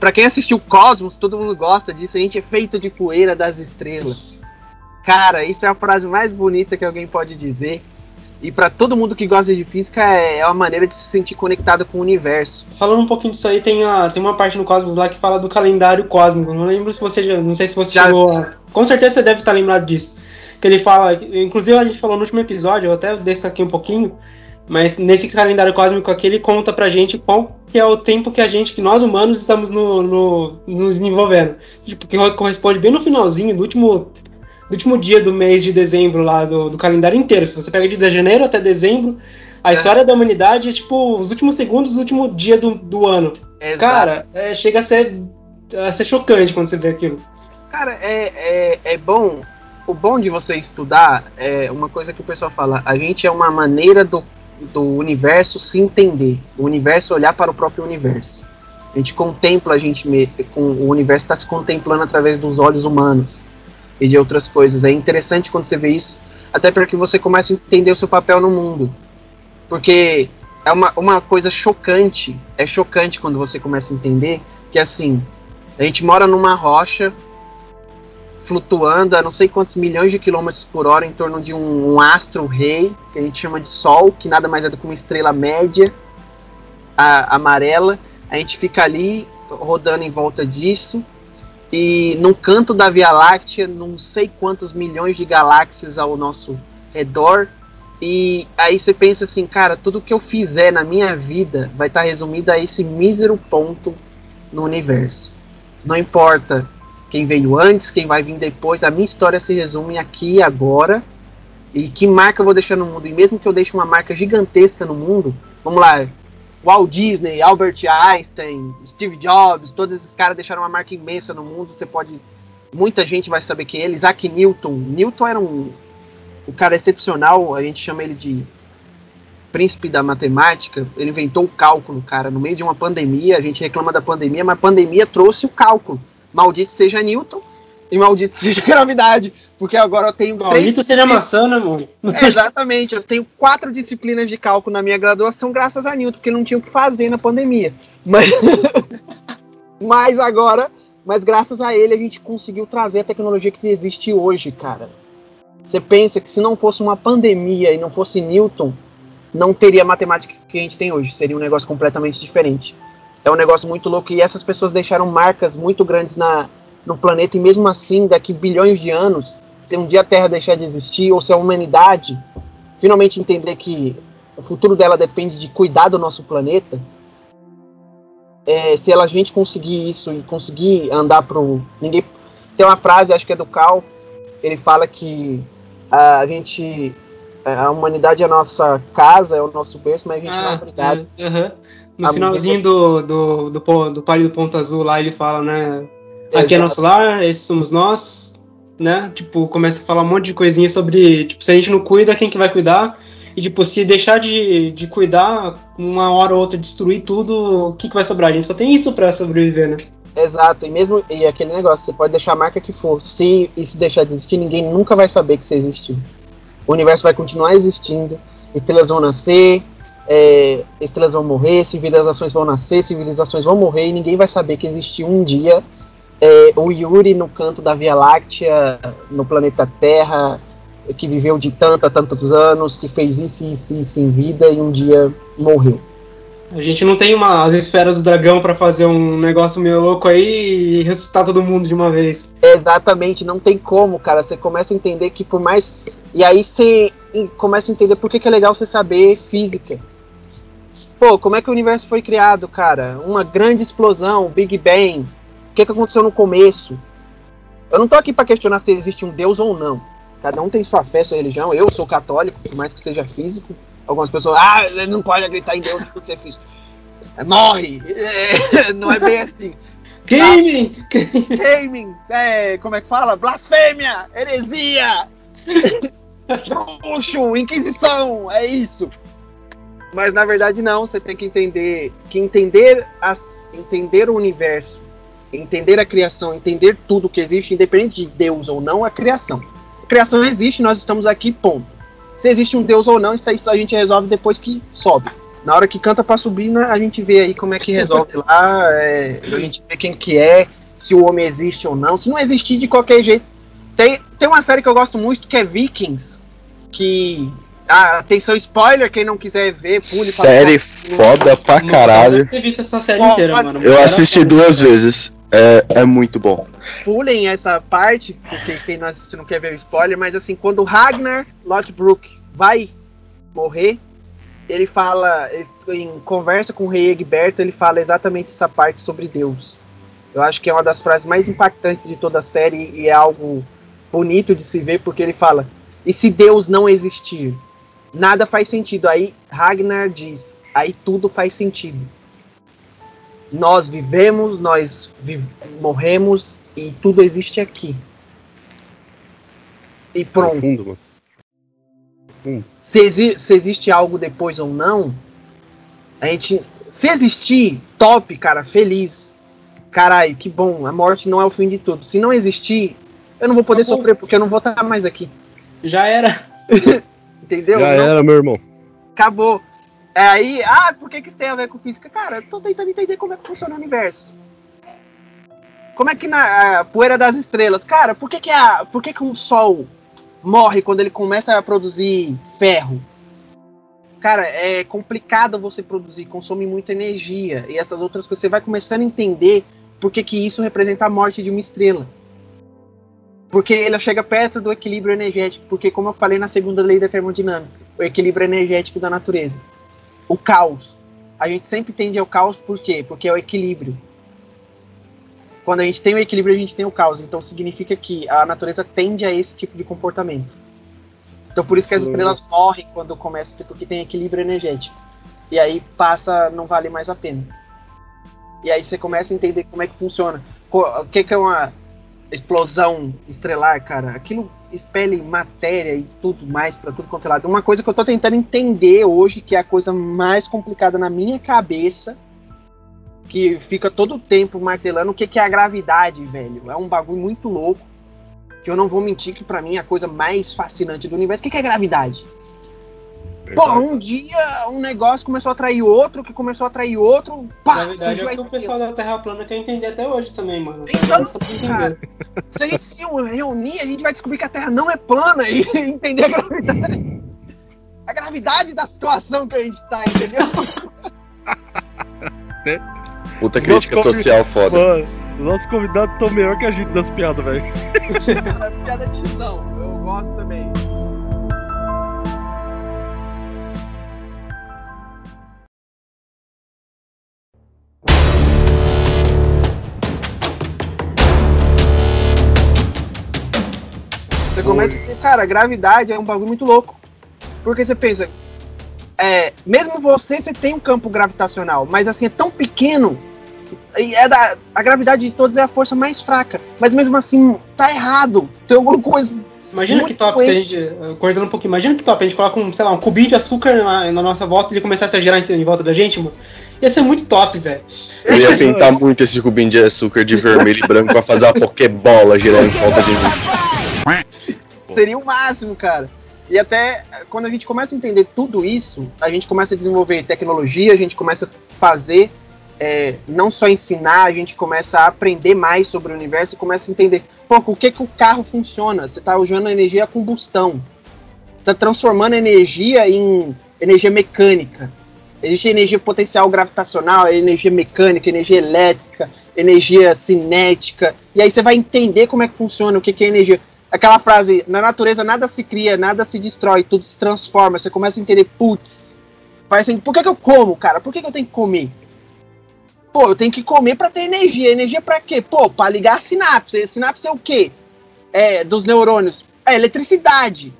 para quem assistiu Cosmos, todo mundo gosta disso. A gente é feito de poeira das estrelas. Cara, isso é a frase mais bonita que alguém pode dizer. E para todo mundo que gosta de física é, é uma maneira de se sentir conectado com o universo. Falando um pouquinho disso aí, tem, a, tem uma parte no Cosmos lá que fala do calendário cósmico. Não lembro se você já. Não sei se você já... chegou a. Com certeza você deve estar lembrado disso. Que ele fala. Inclusive a gente falou no último episódio, eu até destaquei um pouquinho mas nesse calendário cósmico aqui, ele conta pra gente qual que é o tempo que a gente, que nós humanos, estamos no, no, nos desenvolvendo. Tipo, que corresponde bem no finalzinho do último, do último dia do mês de dezembro lá, do, do calendário inteiro. Se você pega de janeiro até dezembro, a é. história da humanidade é tipo os últimos segundos do último dia do, do ano. Exato. Cara, é, chega a ser, a ser chocante quando você vê aquilo. Cara, é, é, é bom o bom de você estudar é uma coisa que o pessoal fala, a gente é uma maneira do do universo se entender, o universo olhar para o próprio universo. A gente contempla a gente com o universo está se contemplando através dos olhos humanos e de outras coisas. É interessante quando você vê isso, até para que você comece a entender o seu papel no mundo. Porque é uma, uma coisa chocante, é chocante quando você começa a entender que assim, a gente mora numa rocha flutuando a não sei quantos milhões de quilômetros por hora em torno de um, um astro rei, que a gente chama de Sol, que nada mais é do que uma estrela média a, amarela. A gente fica ali rodando em volta disso. E num canto da Via Láctea, não sei quantos milhões de galáxias ao nosso redor. E aí você pensa assim, cara, tudo que eu fizer na minha vida vai estar resumido a esse mísero ponto no universo. Não importa quem veio antes, quem vai vir depois. A minha história se resume aqui e agora. E que marca eu vou deixar no mundo? E mesmo que eu deixe uma marca gigantesca no mundo, vamos lá, Walt Disney, Albert Einstein, Steve Jobs, todos esses caras deixaram uma marca imensa no mundo. Você pode. Muita gente vai saber quem é ele. Isaac Newton. Newton era um, um cara excepcional, a gente chama ele de príncipe da matemática. Ele inventou o cálculo, cara, no meio de uma pandemia. A gente reclama da pandemia, mas a pandemia trouxe o cálculo. Maldito seja Newton e maldito seja gravidade. Porque agora eu tenho. Maldito seja a maçã, né, mano? É, exatamente. Eu tenho quatro disciplinas de cálculo na minha graduação, graças a Newton, porque não tinha o que fazer na pandemia. Mas, mas agora, mas graças a ele a gente conseguiu trazer a tecnologia que existe hoje, cara. Você pensa que se não fosse uma pandemia e não fosse Newton, não teria a matemática que a gente tem hoje. Seria um negócio completamente diferente. É um negócio muito louco e essas pessoas deixaram marcas muito grandes na, no planeta e mesmo assim, daqui bilhões de anos, se um dia a Terra deixar de existir ou se a humanidade finalmente entender que o futuro dela depende de cuidar do nosso planeta, é, se ela, a gente conseguir isso e conseguir andar para ninguém tem uma frase acho que é do Cal ele fala que a, gente a humanidade é a nossa casa é o nosso berço mas a gente Ah, não é obrigado é, aham. No A finalzinho do, do, do, do Palio do Ponto Azul lá, ele fala, né? Aqui é nosso lar, esses somos nós, né? Tipo, começa a falar um monte de coisinha sobre, tipo, se a gente não cuida, quem que vai cuidar? E, tipo, se deixar de, de cuidar, uma hora ou outra destruir tudo, o que, que vai sobrar? A gente só tem isso pra sobreviver, né? Exato, e mesmo e aquele negócio, você pode deixar a marca que for. Se isso deixar de existir, ninguém nunca vai saber que você existiu. O universo vai continuar existindo, estrelas vão nascer, é, estrelas vão morrer, civilizações vão nascer, civilizações vão morrer, e ninguém vai saber que existiu um dia é, o Yuri no canto da Via Láctea, no planeta Terra, que viveu de tanto a tantos anos, que fez isso, isso, isso em vida e um dia morreu. A gente não tem uma, as esferas do dragão pra fazer um negócio meio louco aí e ressuscitar todo mundo de uma vez. Exatamente, não tem como, cara. Você começa a entender que por mais. E aí você começa a entender por que, que é legal você saber física. Pô, como é que o universo foi criado, cara? Uma grande explosão, Big Bang. O que, que aconteceu no começo? Eu não tô aqui pra questionar se existe um Deus ou não. Cada um tem sua fé, sua religião. Eu sou católico, por mais que seja físico. Algumas pessoas, ah, não pode acreditar em Deus por ser físico. Morre! É, não é bem assim. Gaming! Gaming, é, como é que fala? Blasfêmia, heresia, bruxo, inquisição, é isso. Mas na verdade não, você tem que entender que entender as, entender o universo, entender a criação, entender tudo que existe, independente de Deus ou não, a criação. A criação existe, nós estamos aqui, ponto. Se existe um Deus ou não, isso aí a gente resolve depois que sobe. Na hora que canta pra subir, né, a gente vê aí como é que resolve lá, é, a gente vê quem que é, se o homem existe ou não. Se não existir de qualquer jeito. Tem, tem uma série que eu gosto muito que é Vikings. Que. Ah, atenção, spoiler, quem não quiser ver, pule Série foda pra Não caralho. ter visto essa série inteira, mano. Eu assisti foda. duas vezes. É, é muito bom. pulem essa parte, porque quem não assistiu não quer ver o spoiler, mas assim, quando o Ragnar Lothbrok vai morrer, ele fala, em conversa com o rei Egberto, ele fala exatamente essa parte sobre Deus. Eu acho que é uma das frases mais impactantes de toda a série e é algo bonito de se ver, porque ele fala: e se Deus não existir? Nada faz sentido. Aí Ragnar diz: aí tudo faz sentido. Nós vivemos, nós vi- morremos e tudo existe aqui. E pronto. Profundo, mano. Se, exi- se existe algo depois ou não, a gente. Se existir, top, cara, feliz. Caralho, que bom. A morte não é o fim de tudo. Se não existir, eu não vou poder Acabou. sofrer porque eu não vou estar mais aqui. Já era. Entendeu? Já Não- era, meu irmão. acabou. É aí, ah, por que, que isso tem a ver com física? Cara, eu tô tentando entender como é que funciona o universo. Como é que na a poeira das estrelas, cara, por que, que, a, por que, que um sol morre quando ele começa a produzir ferro? Cara, é complicado você produzir, consome muita energia e essas outras coisas. Você vai começando a entender por que, que isso representa a morte de uma estrela. Porque ela chega perto do equilíbrio energético, porque como eu falei na segunda lei da termodinâmica, o equilíbrio energético da natureza. O caos. A gente sempre tende ao caos por quê? Porque é o equilíbrio. Quando a gente tem o equilíbrio, a gente tem o caos. Então significa que a natureza tende a esse tipo de comportamento. Então por isso que as Hum. estrelas morrem quando começa, porque tem equilíbrio energético. E aí passa não vale mais a pena. E aí você começa a entender como é que funciona. O que, que é uma explosão estrelar, cara? Aquilo expele matéria e tudo mais pra tudo quanto é lado. Uma coisa que eu tô tentando entender hoje, que é a coisa mais complicada na minha cabeça, que fica todo o tempo martelando, o que, que é a gravidade, velho. É um bagulho muito louco. Que eu não vou mentir que pra mim é a coisa mais fascinante do universo. O que, que é gravidade? Porra, um dia um negócio começou a atrair outro, que começou a atrair outro, pá, Na verdade, surgiu é que o pessoal da Terra plana quer entender até hoje também, mano. Então, cara, se a gente se reunir, a gente vai descobrir que a Terra não é plana e entender a gravidade. A gravidade da situação que a gente tá, entendeu? Puta crítica Nossa, social foda. Mano, o nosso convidado tá melhor que a gente das piadas, velho. Piada de tiozão, eu gosto também. Você começa a dizer, cara, a gravidade é um bagulho muito louco. Porque você pensa, é, mesmo você, você tem um campo gravitacional, mas assim, é tão pequeno. E é da, a gravidade de todos é a força mais fraca. Mas mesmo assim, tá errado. Tem alguma coisa. Imagina Muito que top se a gente, eh, cortando um pouquinho, imagina que top a gente coloca um, sei lá, um cubinho de açúcar na, na nossa volta e ele começasse a girar em, cima- em volta da gente, mano. Ia ser muito top, velho. Eu ia pintar muito esse cubinho de açúcar de vermelho e branco pra fazer uma pokebola girando em volta de mim. Seria o máximo, cara. E até quando a gente começa a entender tudo isso, a gente começa a desenvolver tecnologia, a gente começa a fazer, é, não só ensinar, a gente começa a aprender mais sobre o universo e começa a entender, pô, o que, que o carro funciona? Você está usando energia a combustão. Está transformando energia em energia mecânica. Existe energia potencial gravitacional, energia mecânica, energia elétrica, energia cinética. E aí você vai entender como é que funciona, o que, que é energia aquela frase, na natureza nada se cria, nada se destrói, tudo se transforma. Você começa a entender, putz, faz por que, que eu como, cara? Por que, que eu tenho que comer? Pô, eu tenho que comer pra ter energia. Energia pra quê? Pô, pra ligar a sinapse. Sinapse é o quê? É, dos neurônios. É eletricidade.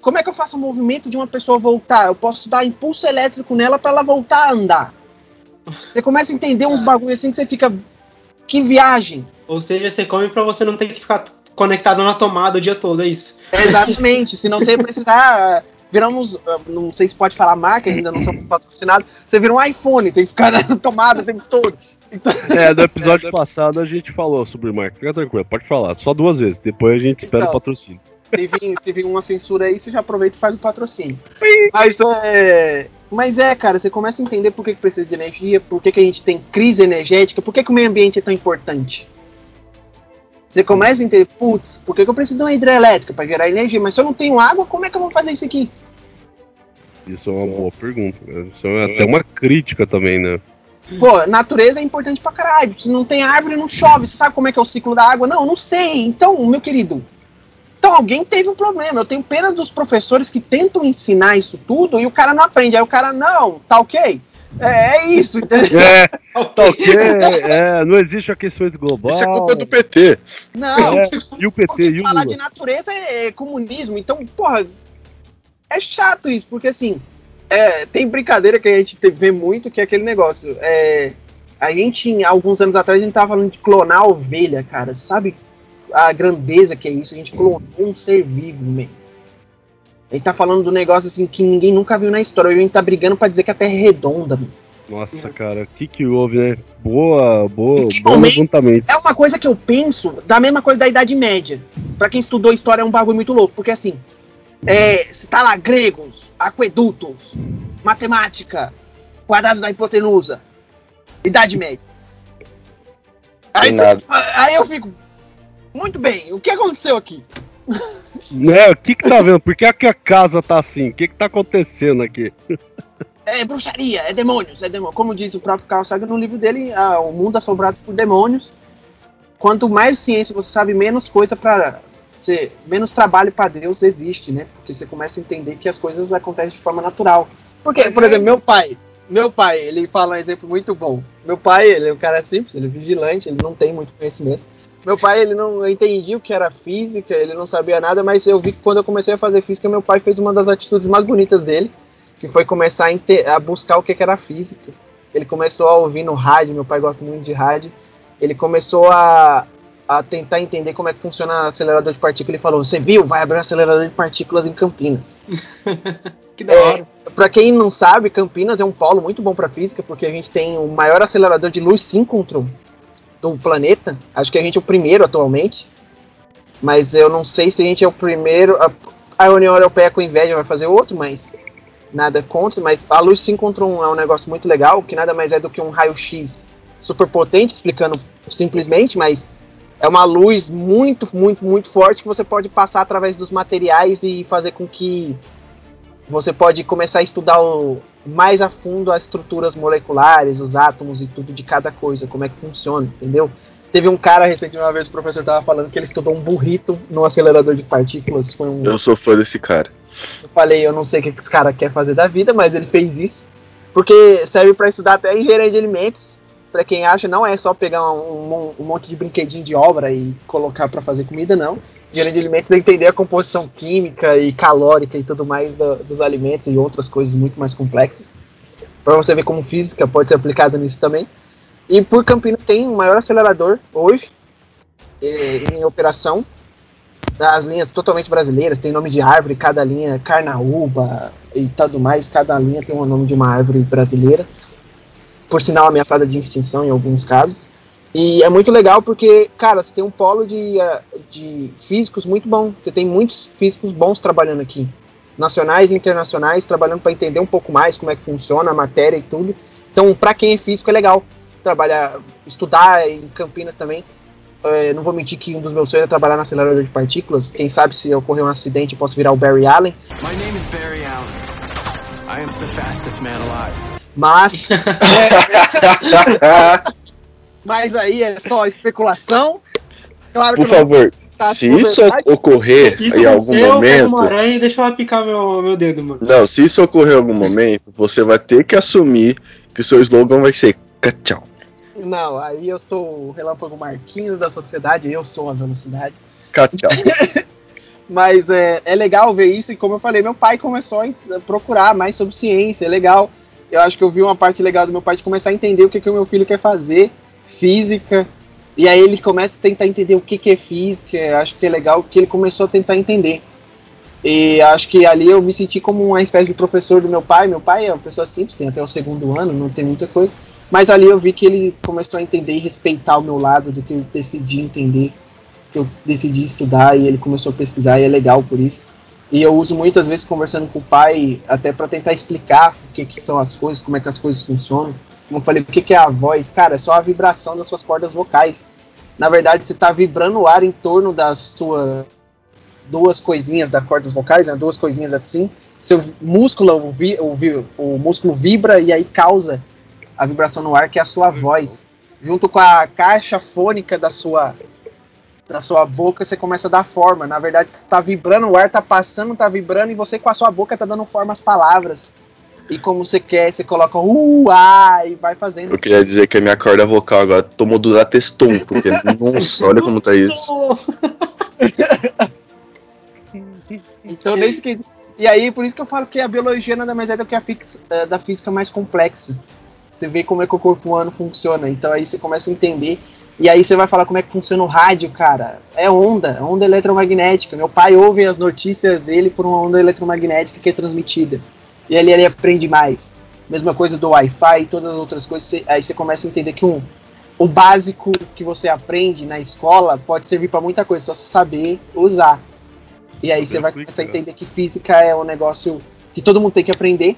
Como é que eu faço o movimento de uma pessoa voltar? Eu posso dar impulso elétrico nela pra ela voltar a andar. Você começa a entender uns bagulho assim que você fica. Que viagem. Ou seja, você come pra você não ter que ficar conectado na tomada o dia todo, é isso. Exatamente, senão você ia precisar. Viramos, ah, não sei se pode falar marca, ainda não somos patrocinados. Você vira um iPhone, tem que ficar na tomada o tempo todo. Então, É, no episódio passado a gente falou sobre marca. Fica tranquilo, pode falar. Só duas vezes. Depois a gente espera Então. o patrocínio. se vir, se vir uma censura aí, você já aproveita e faz o patrocínio. Mas é, mas é, cara, você começa a entender por que, que precisa de energia, por que, que a gente tem crise energética, por que, que o meio ambiente é tão importante. Você começa a entender, putz, por que, que eu preciso de uma hidrelétrica para gerar energia? Mas se eu não tenho água, como é que eu vou fazer isso aqui? Isso é uma boa pergunta. né? Isso é até uma crítica também, né? Pô, natureza é importante pra caralho. Se não tem árvore, não chove. Você sabe como é que é o ciclo da água? Não, não sei. Então, meu querido. Então, alguém teve um problema. Eu tenho pena dos professores que tentam ensinar isso tudo e o cara não aprende. Aí o cara, não, tá ok? É, é isso, entendeu? É, tá ok. É, não existe aquecimento global. Isso é culpa do PT. Não, É, e o PT porque e o falar de natureza é, é comunismo. Então, porra, é chato isso, porque assim, é, tem brincadeira que a gente te- vê muito, que é aquele negócio. É, a gente, alguns anos atrás, a gente tava falando de clonar a ovelha, cara. Sabe a grandeza que é isso? A gente clonou um ser vivo, man. Gente tá falando do negócio assim que ninguém nunca viu na história. A gente tá brigando pra dizer que a Terra é redonda, mano. Nossa, cara, o que que houve, né? Boa, boa, bom levantamento. É uma coisa que eu penso da mesma coisa da Idade Média. Pra quem estudou história é um bagulho muito louco, porque assim, é, você tá lá, gregos, aquedutos, matemática, quadrado da hipotenusa, Idade Média. Aí, você- aí eu fico, muito bem, o que aconteceu aqui? Né? O que que tá vendo? Por que, a casa tá assim? O que que tá acontecendo aqui? É bruxaria, é demônios, é demônios. Como diz o próprio Carl Sagan no livro dele, ah, o mundo assombrado por demônios. Quanto mais ciência você sabe, menos coisa para ser, menos trabalho para Deus existe, né? Porque você começa a entender que as coisas acontecem de forma natural. Porque, por exemplo, meu pai, meu pai, ele fala um exemplo muito bom. Meu pai, ele é um cara simples, ele é vigilante, ele não tem muito conhecimento. Meu pai, ele não entendia o que era física, ele não sabia nada, mas eu vi que quando eu comecei a fazer física, meu pai fez uma das atitudes mais bonitas dele, que foi começar a, a buscar o que que era física. Ele começou a ouvir no rádio, meu pai gosta muito de rádio. Ele começou a, a tentar entender como é que funciona o acelerador de partículas. Ele falou: Você viu? Vai abrir um acelerador de partículas em Campinas. Que da hora. Para quem não sabe, Campinas é um polo muito bom para física, porque a gente tem o maior acelerador de luz síncrontron do planeta. Acho que a gente é o primeiro atualmente. Mas eu não sei se a gente é o primeiro. A, a União Europeia com inveja vai fazer outro, mas nada contra. Mas a luz síncrontron é um negócio muito legal, que nada mais é do que um raio-x super potente, explicando simplesmente, mas é uma luz muito, muito, muito forte que você pode passar através dos materiais e fazer com que você pode começar a estudar o, mais a fundo as estruturas moleculares, os átomos e tudo de cada coisa, como é que funciona, entendeu? Teve um cara recentemente, uma vez o professor tava falando que ele estudou um burrito no acelerador de partículas. Foi um. Eu sou fã desse cara. Eu falei, eu não sei o que esse cara quer fazer da vida, mas ele fez isso. Porque serve para estudar até engenharia de alimentos. Para quem acha, não é só pegar um, um, monte de brinquedinho de obra e colocar para fazer comida, não. De alimentos é entender a composição química e calórica e tudo mais do, dos alimentos e outras coisas muito mais complexas. Para você ver como física pode ser aplicada nisso também. E por Campinas tem o maior acelerador hoje eh, em operação. As linhas totalmente brasileiras, tem nome de árvore, cada linha, Carnaúba e tudo mais, cada linha tem o um nome de uma árvore brasileira. Por sinal, ameaçada de extinção em alguns casos. E é muito legal porque, cara, você tem um polo de, eh, de físicos muito bom. Você tem muitos físicos bons trabalhando aqui. Nacionais e internacionais, trabalhando para entender um pouco mais como é que funciona a matéria e tudo. Então, para quem é físico, é legal trabalhar, estudar em Campinas também. É, não vou mentir que um dos meus sonhos é trabalhar no acelerador de partículas. Quem sabe se ocorrer um acidente posso virar o Barry Allen. My name is Barry Allen. I am the fastest man alive. Mas. mas aí é só especulação. Claro Por favor, tá se isso ocorrer se isso em algum momento. aranha e deixa ela picar meu, meu dedo, mano. Não, se isso ocorrer em algum momento, você vai ter que assumir que o seu slogan vai ser tchau. Não, aí eu sou o Relâmpago Marquinhos da sociedade, eu sou a velocidade. Tchau. Mas é, é legal ver isso, e como eu falei, meu pai começou a procurar mais sobre ciência, é legal. Eu acho que eu vi uma parte legal do meu pai de começar a entender o que, que o meu filho quer fazer, física, e aí ele começa a tentar entender o que, que é física, acho que é legal que ele começou a tentar entender. E acho que ali eu me senti como uma espécie de professor do meu pai. Meu pai é uma pessoa simples, tem até o segundo ano, não tem muita coisa. Mas ali eu vi que ele começou a entender e respeitar o meu lado do que eu decidi entender, que eu decidi estudar e ele começou a pesquisar e é legal por isso. E eu uso muitas vezes conversando com o pai até para tentar explicar o que, que, são as coisas, como é que as coisas funcionam. Como eu falei, o que, que é a voz? Cara, é só a vibração das suas cordas vocais. Na verdade, você está vibrando o ar em torno das suas duas coisinhas das cordas vocais, né, duas coisinhas assim. Seu músculo, o, vi, o, vi, o músculo vibra e aí causa a vibração no ar, que é a sua voz. Junto com a caixa fônica da sua da sua boca, você começa a dar forma. Na verdade, tá vibrando, o ar tá passando, tá vibrando, e você com a sua boca tá dando forma às palavras. E como você quer, você coloca e vai fazendo. Eu queria dizer que a minha corda vocal agora tomou do lateston, porque, nossa, olha como tá isso. então, nesse quesito. E aí, por isso que eu falo que a biologia nada mais é do que a fix, eh, da física mais complexa. Você vê como é que o corpo humano funciona. Então aí você começa a entender. E aí você vai falar como é que funciona o rádio, cara. É onda, é onda eletromagnética. Meu pai ouve as notícias dele por uma onda eletromagnética que é transmitida. E ali ele aprende mais. Mesma coisa do Wi-Fi e todas as outras coisas. aí você começa a entender que um, o básico que você aprende na escola pode servir para muita coisa, só você saber usar. E aí você vai começar a entender que física é um negócio que todo mundo tem que aprender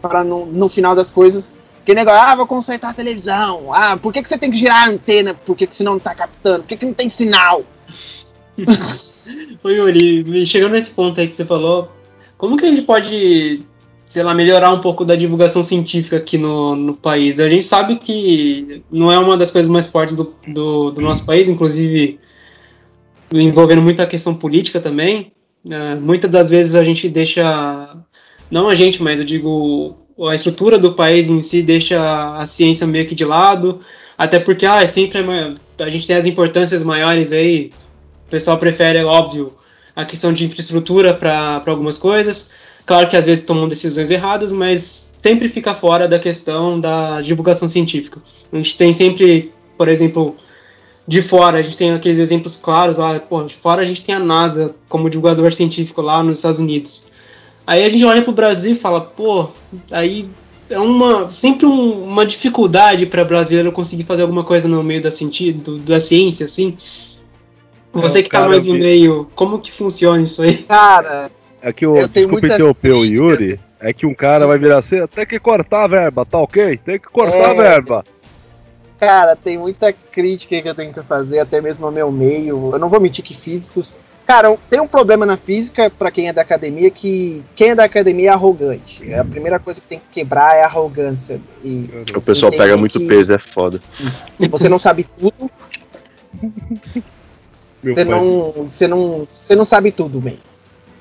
para no, no final das coisas que negócio, ah, vou consertar a televisão. Ah, por que, que você tem que girar a antena? Por que, que senão não tá captando? Por que, que não tem sinal? Oi, Yuri, chegando nesse ponto aí que você falou, como que a gente pode, sei lá, melhorar um pouco da divulgação científica aqui no, no país? A gente sabe que não é uma das coisas mais fortes do, do, do nosso país, inclusive envolvendo muita questão política também. Uh, muitas das vezes a gente deixa, não a gente, mas eu digo a estrutura do país em si deixa a ciência meio que de lado, até porque ah, é sempre a gente tem as importâncias maiores aí, o pessoal prefere, óbvio, a questão de infraestrutura para algumas coisas. Claro que às vezes tomam decisões erradas, mas sempre fica fora da questão da divulgação científica. A gente tem sempre, por exemplo, de fora, a gente tem aqueles exemplos claros lá, pô, de fora a gente tem a NASA como divulgador científico lá nos Estados Unidos. Aí a gente olha pro Brasil e fala, pô, aí é uma sempre um, uma dificuldade para brasileiro conseguir fazer alguma coisa no meio da sentido da ciência assim. Você é, que tá mais no meio, como que funciona isso aí? Cara, é que o desculpa interromper o Yuri, é que um cara vai virar assim, tem que cortar a verba, tá ok? Tem que cortar é, a verba. Cara, tem muita crítica que eu tenho que fazer, até mesmo ao meu meio. Eu não vou mentir que físicos Cara, tem um problema na física para quem é da academia que quem é da academia é arrogante. A primeira coisa que tem que quebrar é a arrogância. E O pessoal pega muito que- peso, é foda. você não sabe tudo, Meu você pai. não, você não, você não sabe tudo, bem.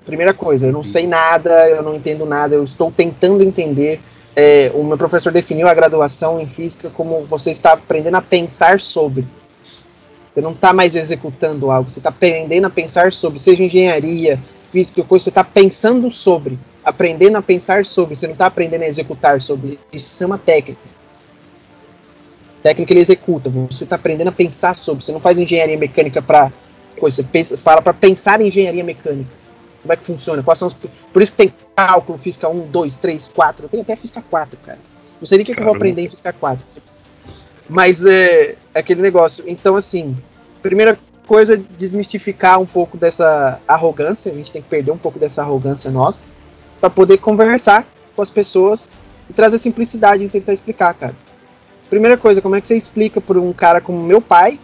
Primeira coisa, eu não sei nada, eu não entendo nada, eu estou tentando entender. É, o meu professor definiu a graduação em física como você está aprendendo a pensar sobre. Você não está mais executando algo, você está aprendendo a pensar sobre, seja engenharia, física, coisa, você está pensando sobre, aprendendo a pensar sobre, você não está aprendendo a executar sobre. Isso se chama técnica. Técnica ele executa, você está aprendendo a pensar sobre, você não faz engenharia mecânica para coisa, você pensa, fala para pensar em engenharia mecânica. Como é que funciona? Quais são os, por isso que tem cálculo, física 1, 2, 3, 4. Tem até física 4, cara. Não sei nem o que, que eu vou aprender em física 4. Mas é, é aquele negócio. Então, assim, primeira coisa, desmistificar um pouco dessa arrogância. A gente tem que perder um pouco dessa arrogância nossa para poder conversar com as pessoas e trazer simplicidade em tentar explicar, cara. Primeira coisa, como é que você explica para um cara como meu pai,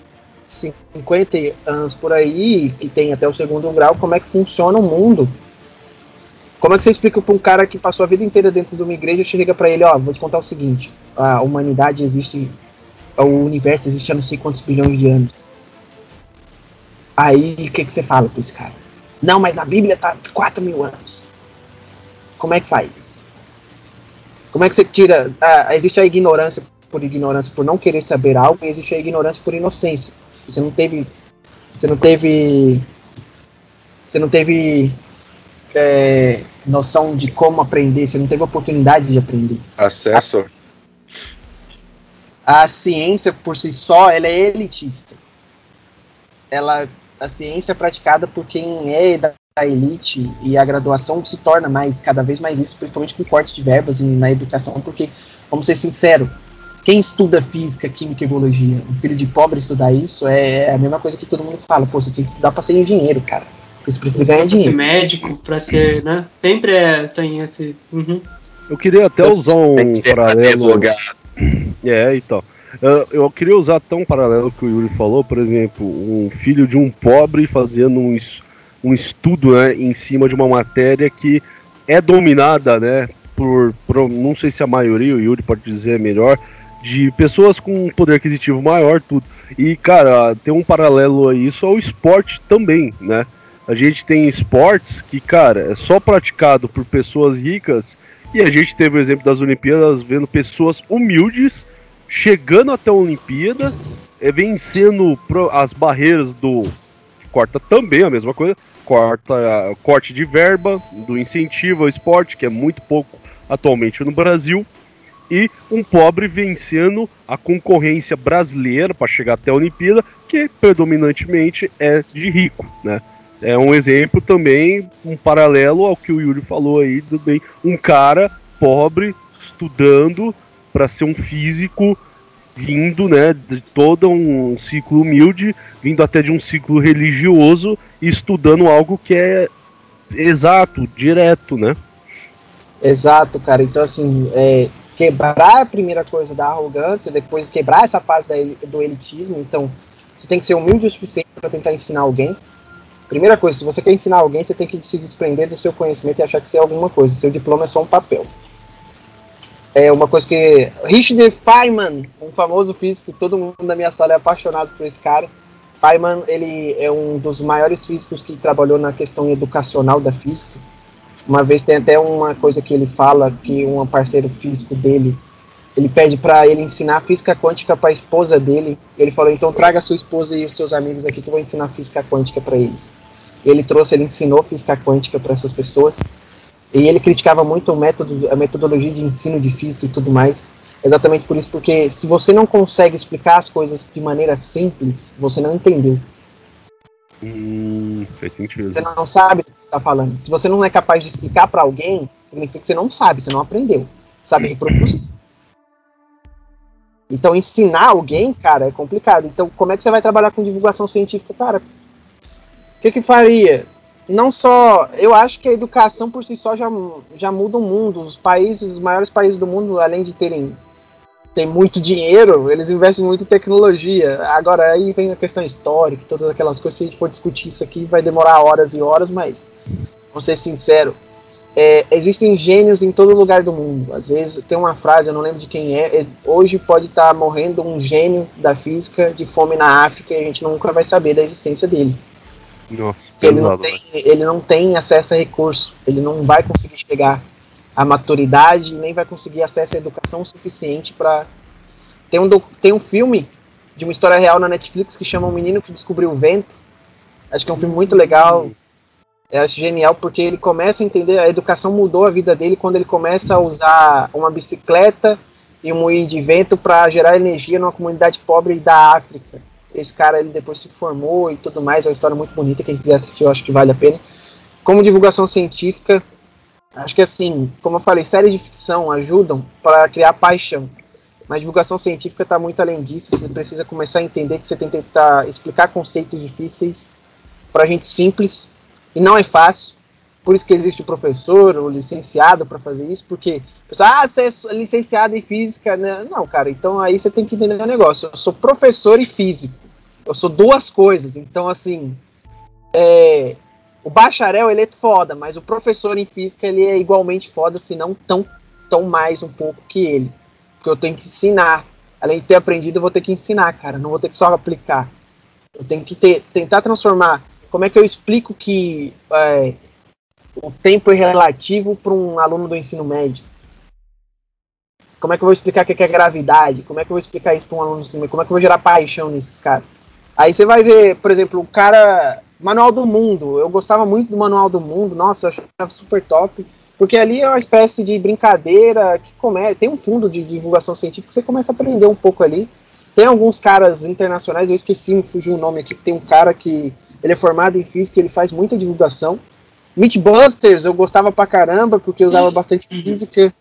50 anos por aí, que tem até o segundo grau, como é que funciona o mundo? Como é que você explica para um cara que passou a vida inteira dentro de uma igreja, chega para ele, ó, vou te contar o seguinte, a humanidade existe, o universo existe há não sei quantos bilhões de anos. Aí, o que, que você fala para esse cara? Não, mas na Bíblia tá 4 mil anos. Como é que faz isso? Como é que você tira. ah, existe a ignorância por ignorância, por não querer saber algo, e existe a ignorância por inocência. Você não teve. Você não teve. Você não teve. é, noção de como aprender, você não teve oportunidade de aprender. Acesso. A ciência por si só, ela é elitista. Ela, a ciência é praticada por quem é da elite e a graduação se torna mais, cada vez mais isso, principalmente com corte de verbas na educação, porque, vamos ser sinceros, quem estuda física, química e biologia, um filho de pobre estudar isso é a mesma coisa que todo mundo fala, pô, você tem que estudar pra ser engenheiro, cara. Porque você precisa ganhar Pra ser dinheiro. médico, pra ser, né? Sempre é, tem esse. Uhum. Eu queria até usar um ser paralelo. É, então. Eu, eu queria usar até um paralelo que o Yuri falou, por exemplo, um filho de um pobre fazendo um, um estudo né, em cima de uma matéria que é dominada, né, por, por- não sei se a maioria, o Yuri pode dizer melhor, de pessoas com poder aquisitivo maior, tudo. E, cara, tem um paralelo a isso ao esporte também, né? A gente tem esportes que, cara, é só praticado por pessoas ricas e a gente teve o exemplo das Olimpíadas vendo pessoas humildes chegando até a Olimpíada, é, vencendo as barreiras do. Corta também a mesma coisa, corta corte de verba, do incentivo ao esporte, que é muito pouco atualmente no Brasil, e um pobre vencendo a concorrência brasileira para chegar até a Olimpíada, que predominantemente é de rico, né? É um exemplo também, um paralelo ao que o Yuri falou aí, do bem, um cara pobre estudando para ser um físico vindo, né, de todo um ciclo humilde, vindo até de um ciclo religioso e estudando algo que é exato, direto, né? Exato, cara. Então, assim, é, quebrar a primeira coisa da arrogância, depois quebrar essa fase da do elitismo. Então, você tem que ser humilde o suficiente para tentar ensinar alguém. Primeira coisa, se você quer ensinar alguém, você tem que se desprender do seu conhecimento e achar que você é alguma coisa. Seu diploma é só um papel. É uma coisa que. Richard Feynman, um famoso físico, todo mundo da minha sala é apaixonado por esse cara. Feynman, ele é um dos maiores físicos que trabalhou na questão educacional da física. Uma vez tem até uma coisa que ele fala que um parceiro físico dele, ele pede para ele ensinar física quântica para a esposa dele. Ele falou: "Então traga sua esposa e os seus amigos aqui que eu vou ensinar física quântica para eles". Ele trouxe, ele ensinou física quântica para essas pessoas. E ele criticava muito o método, a metodologia de ensino de física e tudo mais. Exatamente por isso, porque se você não consegue explicar as coisas de maneira simples, você não entendeu. Hum, faz sentido. Você não sabe do que você está falando. Se você não é capaz de explicar para alguém, significa que você não sabe, você não aprendeu. Sabe reproduzir. Então, ensinar alguém, cara, é complicado. Então, como é que você vai trabalhar com divulgação científica, cara? O que que faria? Não só. Eu acho que a educação por si só já, já muda o mundo. Os países, os maiores países do mundo, além de terem tem muito dinheiro, eles investem muito em tecnologia. Agora aí vem a questão histórica, todas aquelas coisas, se a gente for discutir isso aqui, vai demorar horas e horas, mas vou ser sincero, é, existem gênios em todo lugar do mundo. Às vezes tem uma frase, eu não lembro de quem é. Hoje pode estar morrendo um gênio da física de fome na África e a gente nunca vai saber da existência dele. Nossa, ele, não tem, ele não tem acesso a recurso, ele não vai conseguir chegar à maturidade, nem vai conseguir acesso à educação suficiente para. Tem um, tem um filme de uma história real na Netflix que chama O Menino que Descobriu o Vento. Acho que é um filme muito legal. Eu acho genial porque ele começa a entender, a educação mudou a vida dele quando ele começa a usar uma bicicleta e um moinho de vento para gerar energia numa comunidade pobre da África. Esse cara ele depois se formou e tudo mais, é uma história muito bonita, quem quiser assistir eu acho que vale a pena. Como divulgação científica, acho que assim, como eu falei, séries de ficção ajudam para criar paixão. Mas divulgação científica está muito além disso, você precisa começar a entender que você tem que tentar explicar conceitos difíceis para gente simples, e não é fácil. Por isso que existe o professor, o licenciado para fazer isso, porque pessoal, ah, você é licenciado em física, né? Não, cara, então aí você tem que entender o negócio. Eu sou professor e físico. Eu sou duas coisas. Então, assim, é, o bacharel ele é foda, mas o professor em física ele é igualmente foda, se não tão, tão mais um pouco que ele. Porque eu tenho que ensinar. Além de ter aprendido, eu vou ter que ensinar, cara. Não vou ter que só aplicar. Eu tenho que ter, tentar transformar. Como é que eu explico que é, o tempo é relativo para um aluno do ensino médio? Como é que eu vou explicar o que é gravidade? Como é que eu vou explicar isso para um aluno do ensino médio? Como é que eu vou gerar paixão nesses caras? Aí você vai ver, por exemplo, o cara. Manual do Mundo. Eu gostava muito do Manual do Mundo. Nossa, eu achava super top. Porque ali é uma espécie de brincadeira que come... tem um fundo de divulgação científica que você começa a aprender um pouco ali. Tem alguns caras internacionais, eu esqueci, me fugiu o nome aqui, tem um cara que ele é formado em física, ele faz muita divulgação. Mythbusters eu gostava pra caramba, porque usava bastante física.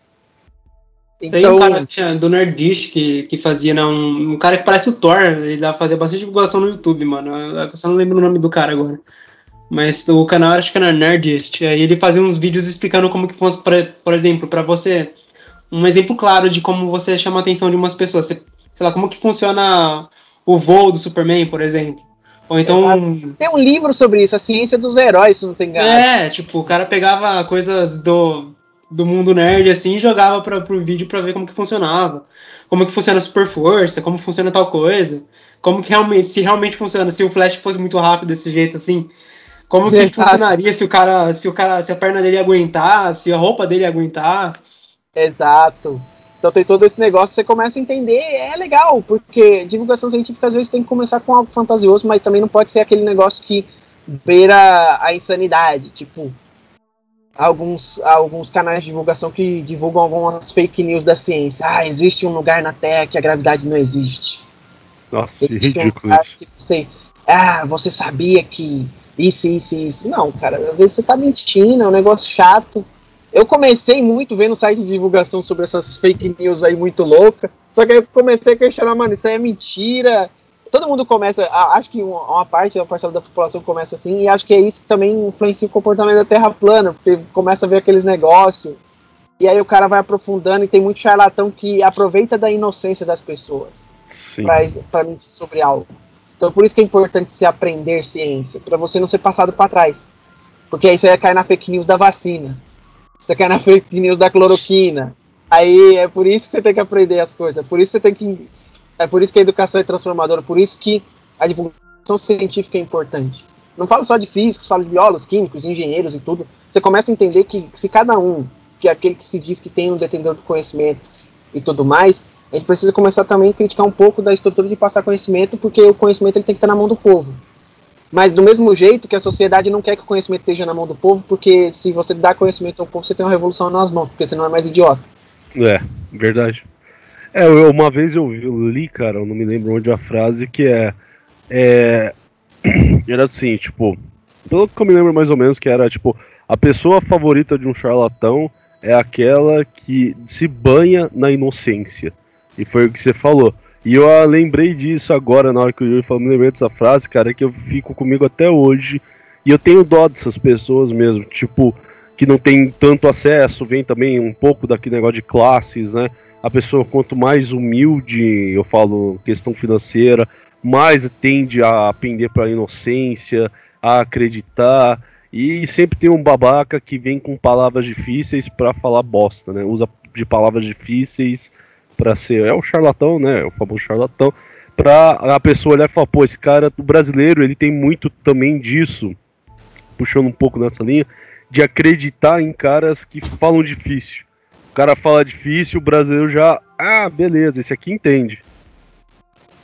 Então... Tem um cara tinha, do Nerdist que, que fazia, né, um, um cara que parece o Thor, ele fazia bastante divulgação no YouTube, mano. Eu só não lembro o nome do cara agora. Mas o canal acho que era Nerdist. Aí ele fazia uns vídeos explicando como que fosse, por, por exemplo, para você. Um exemplo claro de como você chama a atenção de umas pessoas. Você, sei lá, como que funciona o voo do Superman, por exemplo. Ou então. Tem um livro sobre isso, a ciência dos heróis, se não tem engano. É, tipo, o cara pegava coisas do, do mundo nerd assim e jogava para pro vídeo para ver como que funcionava. Como que funciona a super força, como funciona tal coisa. Como que realmente, se realmente funciona, se o Flash fosse muito rápido desse jeito assim, como que funcionaria se o cara, se o cara, se a perna dele aguentar, se a roupa dele aguentar. Exato. Então tem todo esse negócio, você começa a entender, é legal, porque divulgação científica às vezes tem que começar com algo fantasioso, mas também não pode ser aquele negócio que beira a insanidade, tipo alguns, alguns canais de divulgação que divulgam algumas fake news da ciência. Ah, existe um lugar na Terra que a gravidade não existe. Nossa, existe ridículo um isso. Que, sei, ah, você sabia que isso, isso, isso. Não, cara, às vezes você tá mentindo, é um negócio chato. Eu comecei muito vendo site de divulgação sobre essas fake news aí muito louca. Só que eu comecei a questionar, mano, isso aí é mentira. Todo mundo começa, acho que uma, parte, uma parcela da população começa assim, e acho que é isso que também influencia o comportamento da Terra plana, porque começa a ver aqueles negócios, e aí o cara vai aprofundando, e tem muito charlatão que aproveita da inocência das pessoas para mentir sobre algo. Então por isso que é importante se aprender ciência, para você não ser passado para trás. Porque aí você vai cair na fake news da vacina. Você quer na fake news da cloroquina. Aí é por isso que você tem que aprender as coisas. Por isso você tem que. É por isso que a educação é transformadora. Por isso que a divulgação científica é importante. Não falo só de físicos, falo de biólogos, químicos, engenheiros e tudo. Você começa a entender que se cada um, que é aquele que se diz que tem um detentor do conhecimento e tudo mais, a gente precisa começar também a criticar um pouco da estrutura de passar conhecimento, porque o conhecimento ele tem que estar na mão do povo. Mas do mesmo jeito que a sociedade não quer que o conhecimento esteja na mão do povo, porque se você dá conhecimento ao povo, você tem uma revolução nas mãos, porque você não é mais idiota. É, verdade. É, uma vez eu, eu, li, cara, eu não me lembro onde a frase que é, é. Era assim, tipo. Pelo que eu me lembro mais ou menos, que era tipo: a pessoa favorita de um charlatão é aquela que se banha na inocência. E foi o que você falou. E eu ah, lembrei disso agora, na hora que o Yuri falou, me lembrei dessa frase, cara, que eu fico comigo até hoje. E eu tenho dó dessas pessoas mesmo, tipo, que não tem tanto acesso, vem também um pouco daquele negócio de classes, né? A pessoa, quanto mais humilde, eu falo questão financeira, mais tende a pender para a inocência, a acreditar. E sempre tem um babaca que vem com palavras difíceis para falar bosta, né? Usa de palavras difíceis para ser. É o charlatão, né? O famoso charlatão. Pra a pessoa olhar e falar, pô, esse cara, o brasileiro, ele tem muito também disso, puxando um pouco nessa linha, de acreditar em caras que falam difícil. O cara fala difícil, o brasileiro já. Ah, beleza, esse aqui entende.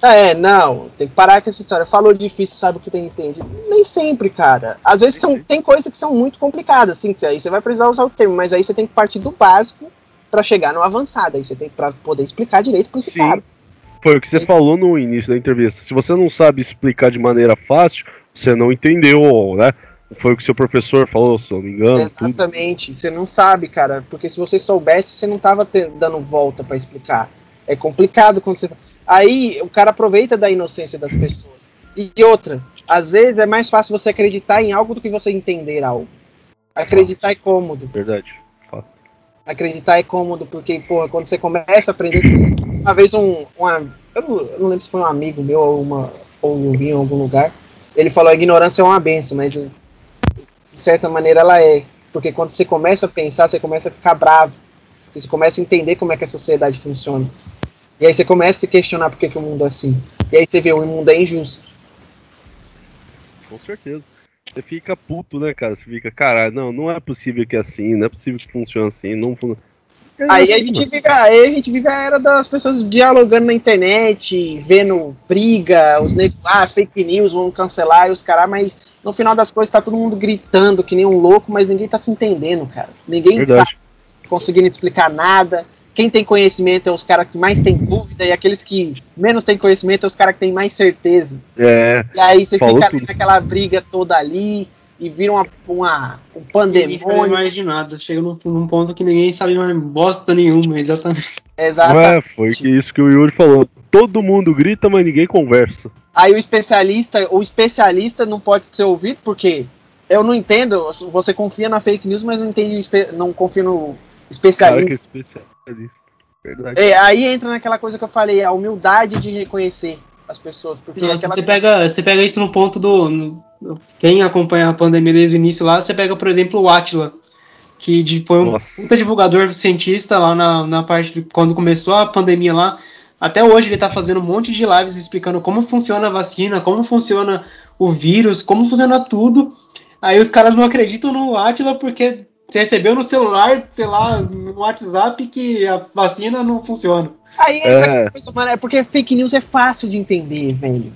É, não, tem que parar com essa história. Falou difícil, sabe o que tem entende. Nem sempre, cara. Às vezes são, tem coisas que são muito complicadas, assim, que aí você vai precisar usar o termo, mas aí você tem que partir do básico para chegar no avançado. Aí você tem que poder explicar direito pra esse Sim. cara. Foi o que você Esse- falou no início da entrevista. Se você não sabe explicar de maneira fácil, você não entendeu, né? Foi o que seu professor falou, se eu não me engano. tudo. Exatamente. Você não sabe, cara, porque se você soubesse, você não tava te- dando volta pra explicar. É complicado quando você. Aí o cara aproveita da inocência das pessoas. E outra, às vezes é mais fácil você acreditar em algo do que você entender algo. Acreditar é cômodo. Verdade. Acreditar é cômodo, porque, porra, quando você começa a aprender. Uma vez um. uma- eu, não, eu não lembro se foi um amigo meu ou, uma, ou eu vi em algum lugar. Ele falou: a ignorância é uma benção, mas de certa maneira ela é. Porque quando você começa a pensar, você começa a ficar bravo. Você começa a entender como é que a sociedade funciona. E aí você começa a se questionar por que, que o mundo é assim. E aí você vê, o mundo é injusto. Com certeza. Você fica puto, né, cara? Você fica, cara, não, não é possível que é assim, não é possível que funcione assim, não É Aí a assim, gente mano. vive, aí a gente vive a era das pessoas dialogando na internet, vendo briga, os negros, ah, fake news, vão cancelar e os caras, mas no final das coisas tá todo mundo gritando que nem um louco, mas ninguém tá se entendendo, cara. Ninguém tá Verdade. conseguindo explicar nada. Quem tem conhecimento é os caras que mais tem dúvida, e aqueles que menos têm conhecimento é os caras que têm mais certeza. É, E aí você Falou fica ali tudo. naquela briga toda ali, e vira uma, uma, um Ninguém sabe pandemônio. mais de nada. Chega num, num ponto que ninguém sabe mais bosta nenhuma, exatamente. Exato. não é, foi que isso que o Yuri falou. Todo mundo grita, mas ninguém conversa. Aí o especialista, o especialista não pode ser ouvido porque eu não entendo. Você confia na fake news, mas não entende, não confia no Cara que é especialista. especialista. Verdade. É, aí entra naquela coisa que eu falei, a humildade de reconhecer as pessoas, porque Nossa, aquela você, pega, você pega isso no ponto do. no- quem acompanha a pandemia desde o início lá, você pega, por exemplo, o Atila, que foi um Nossa. puta divulgador cientista lá na, na parte de quando começou a pandemia lá. Até hoje ele tá fazendo um monte de lives explicando como funciona a vacina, como funciona o vírus, como funciona tudo. Aí os caras não acreditam no Atila porque você recebeu no celular, sei lá, no WhatsApp que a vacina não funciona. Aí É. coisa, mano, é porque fake news é fácil de entender, velho.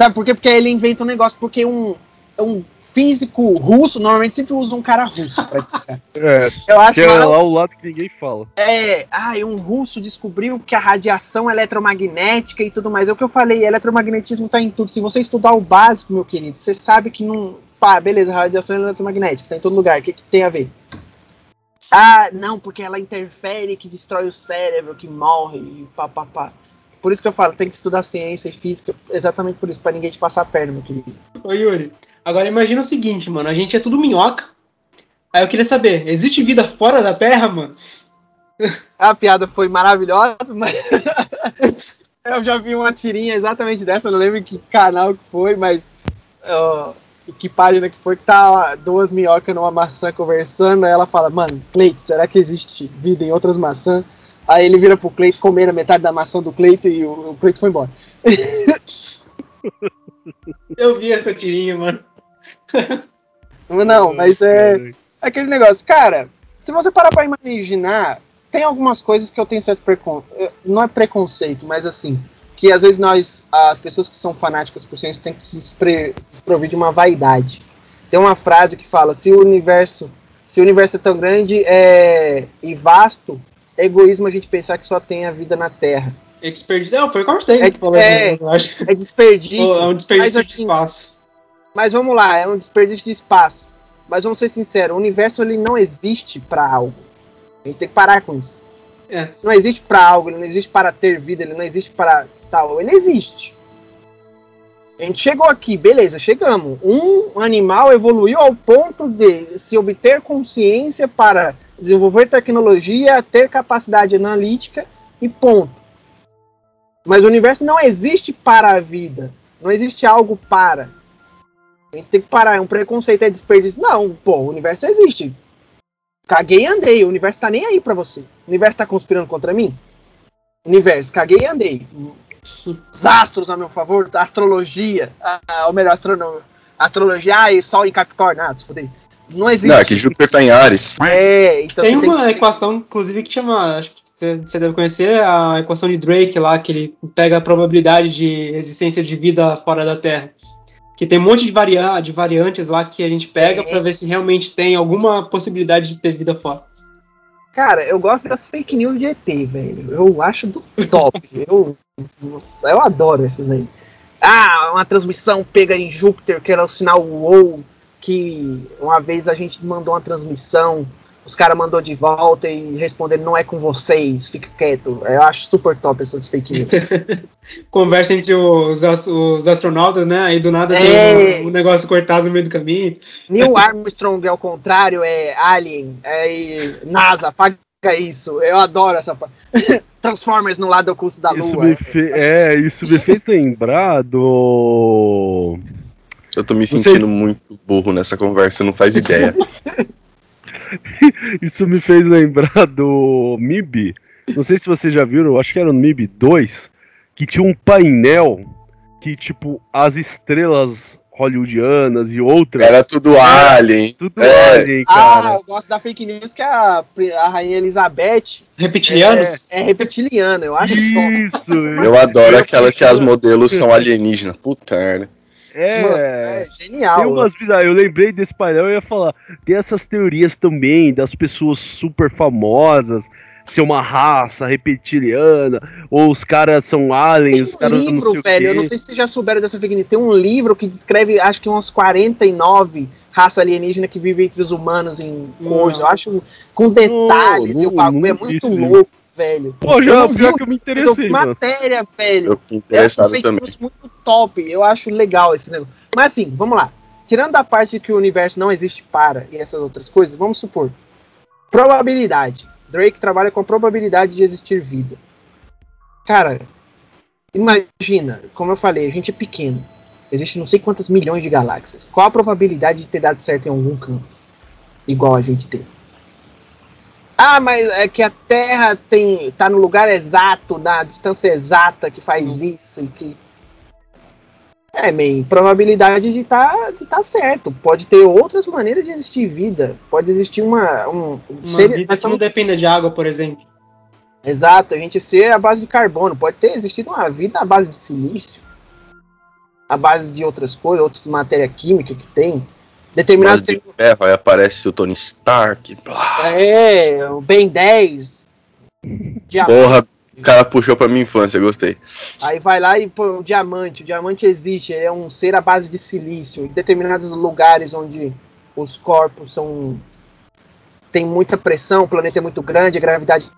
Sabe por quê? Porque ele inventa um negócio, porque um, um físico russo, normalmente sempre usa um cara russo pra explicar. É, Eu acho que é lá o lado que ninguém fala. É, ah, e um russo descobriu que a radiação eletromagnética e tudo mais. É o que eu falei, eletromagnetismo tá em tudo. Se você estudar o básico, meu querido, você sabe que não. Pá, beleza, radiação eletromagnética, tá em todo lugar. O que, que tem a ver? Ah, não, porque ela interfere, que destrói o cérebro, que morre, e pá, pá, pá. Por isso que eu falo, tem que estudar ciência e física, exatamente por isso, pra ninguém te passar a perna, meu querido. Ô Yuri, agora imagina o seguinte, mano, a gente é tudo minhoca. Aí eu queria saber, existe vida fora da Terra, mano? A piada foi maravilhosa, mas eu já vi uma tirinha exatamente dessa, não lembro que canal que foi, mas ó, que página que foi que tá duas minhocas numa maçã conversando, aí ela fala, mano, Cleito, será que existe vida em outras maçãs? Aí ele vira pro Cleito, comer a metade da maçã do Cleito e o, o Cleito foi embora. Eu vi essa tirinha, mano. Não, mas é aquele negócio, cara, se você parar pra imaginar, tem algumas coisas que eu tenho certo preconceito, não é preconceito, mas assim, que às vezes nós, as pessoas que são fanáticas por ciência, têm que se despre- desprover de uma vaidade. Tem uma frase que fala, se o universo, se o universo é tão grande é, e vasto, é egoísmo a gente pensar que só tem a vida na Terra. É desperdício. Não, foi o Carl Sagan É- que falou é- isso, eu acho. É desperdício. é um desperdício mas de assim, espaço. Mas vamos lá, é um desperdício de espaço. Mas vamos ser sinceros, o universo ele não existe para algo. A gente tem que parar com isso. É. Não existe para algo, ele não existe para ter vida, ele não existe para tal. Ele existe. A gente chegou aqui, beleza, chegamos. Um animal evoluiu ao ponto de se obter consciência para desenvolver tecnologia, ter capacidade analítica e ponto. Mas o universo não existe para a vida. Não existe algo para. A gente tem que parar. É um preconceito, é desperdício. Não, pô, o universo existe. Caguei e andei. O universo tá nem aí pra você. O universo tá conspirando contra mim? Universo, caguei e andei. Os astros a meu favor, astrologia. Ah, ou melhor, astronomia. Astrologia, ah, e sol em Capricórnio. Ah, se fuder. Não existe. Não, é que Júpiter tá em Ares. É, então Tem uma que- equação, inclusive, que chama. Acho que você- deve conhecer a equação de Drake lá, que ele pega a probabilidade de existência de vida fora da Terra. Que tem um monte de, varia de variantes lá que a gente pega É. pra ver se realmente tem alguma possibilidade de ter vida fora. Cara, eu gosto das fake news de ET, velho. Eu acho do top. eu, nossa, eu adoro esses aí. Ah, uma transmissão pega em Júpiter, que era o sinal WOW, que uma vez a gente mandou uma transmissão, os caras mandou de volta e responderam, não é com vocês, fica quieto. Eu acho super top essas fake news. Conversa entre os, os astronautas, né? Aí do nada É. tem um, um negócio cortado no meio do caminho. Neil Armstrong, ao contrário, é Alien. É NASA, apaga isso. Eu adoro essa parte. Transformers no lado oculto da Isso Lua. me fe... É, isso me fez lembrar do. Eu tô me Vocês- sentindo muito burro nessa conversa, não faz ideia. Isso me fez lembrar do MIB. Não sei se vocês já viram, acho que era no MIB 2, que tinha um painel que, tipo, as estrelas hollywoodianas e outras. Era tudo alien. Tudo É. alien, Ah, cara. eu gosto da fake news que a, a Rainha Elizabeth Reptilianos? é reptiliana. Eu acho. Isso! Eu adoro aquela que as modelos são alienígenas. Puta merda. Mano, É. é genial. Tem umas bizarras, eu lembrei desse painel e ia falar. Tem essas teorias também das pessoas super famosas, ser uma raça reptiliana, ou os caras são Tem aliens, os um não livro, o velho. Eu não sei se vocês já souberam dessa fake news. Tem um livro que descreve, acho que umas 49 raças alienígenas que vivem entre os humanos em coisa. Eu acho com detalhes. Não, e o bagulho é não muito louco, velho. Pô, Eu já não vi pior o que eu me eu interessei, matéria, velho. Eu fiquei interessado também. muito top. Eu acho legal esse negócio. Mas assim, vamos lá. Tirando a parte de que o universo não existe para e essas outras coisas, vamos supor. Probabilidade. Drake trabalha com a probabilidade de existir vida. Cara, imagina, como eu falei, a gente é pequeno. Existe não sei quantas milhões de galáxias. Qual a probabilidade de ter dado certo em algum campo? Igual a gente tem. Ah, mas é que a Terra tem tá no lugar exato, na distância exata que faz isso e que é, man, probabilidade de tá, de tá certo. Pode ter outras maneiras de existir vida. Pode existir uma. Um, um Uma ser- vida nós que não dependa de água, por exemplo. Exato, a gente ser a base de carbono. Pode ter existido uma vida à base de silício, à base de outras coisas, outras matéria química que tem. Determinados. de ferro, aí aparece o Tony Stark. blá. É, o Ben 10. diamante. Porra, o cara puxou pra minha infância, gostei. Aí vai lá e põe o diamante. O diamante existe, é um ser à base de silício. Em determinados lugares onde os corpos são. tem muita pressão, o planeta é muito grande, a gravidade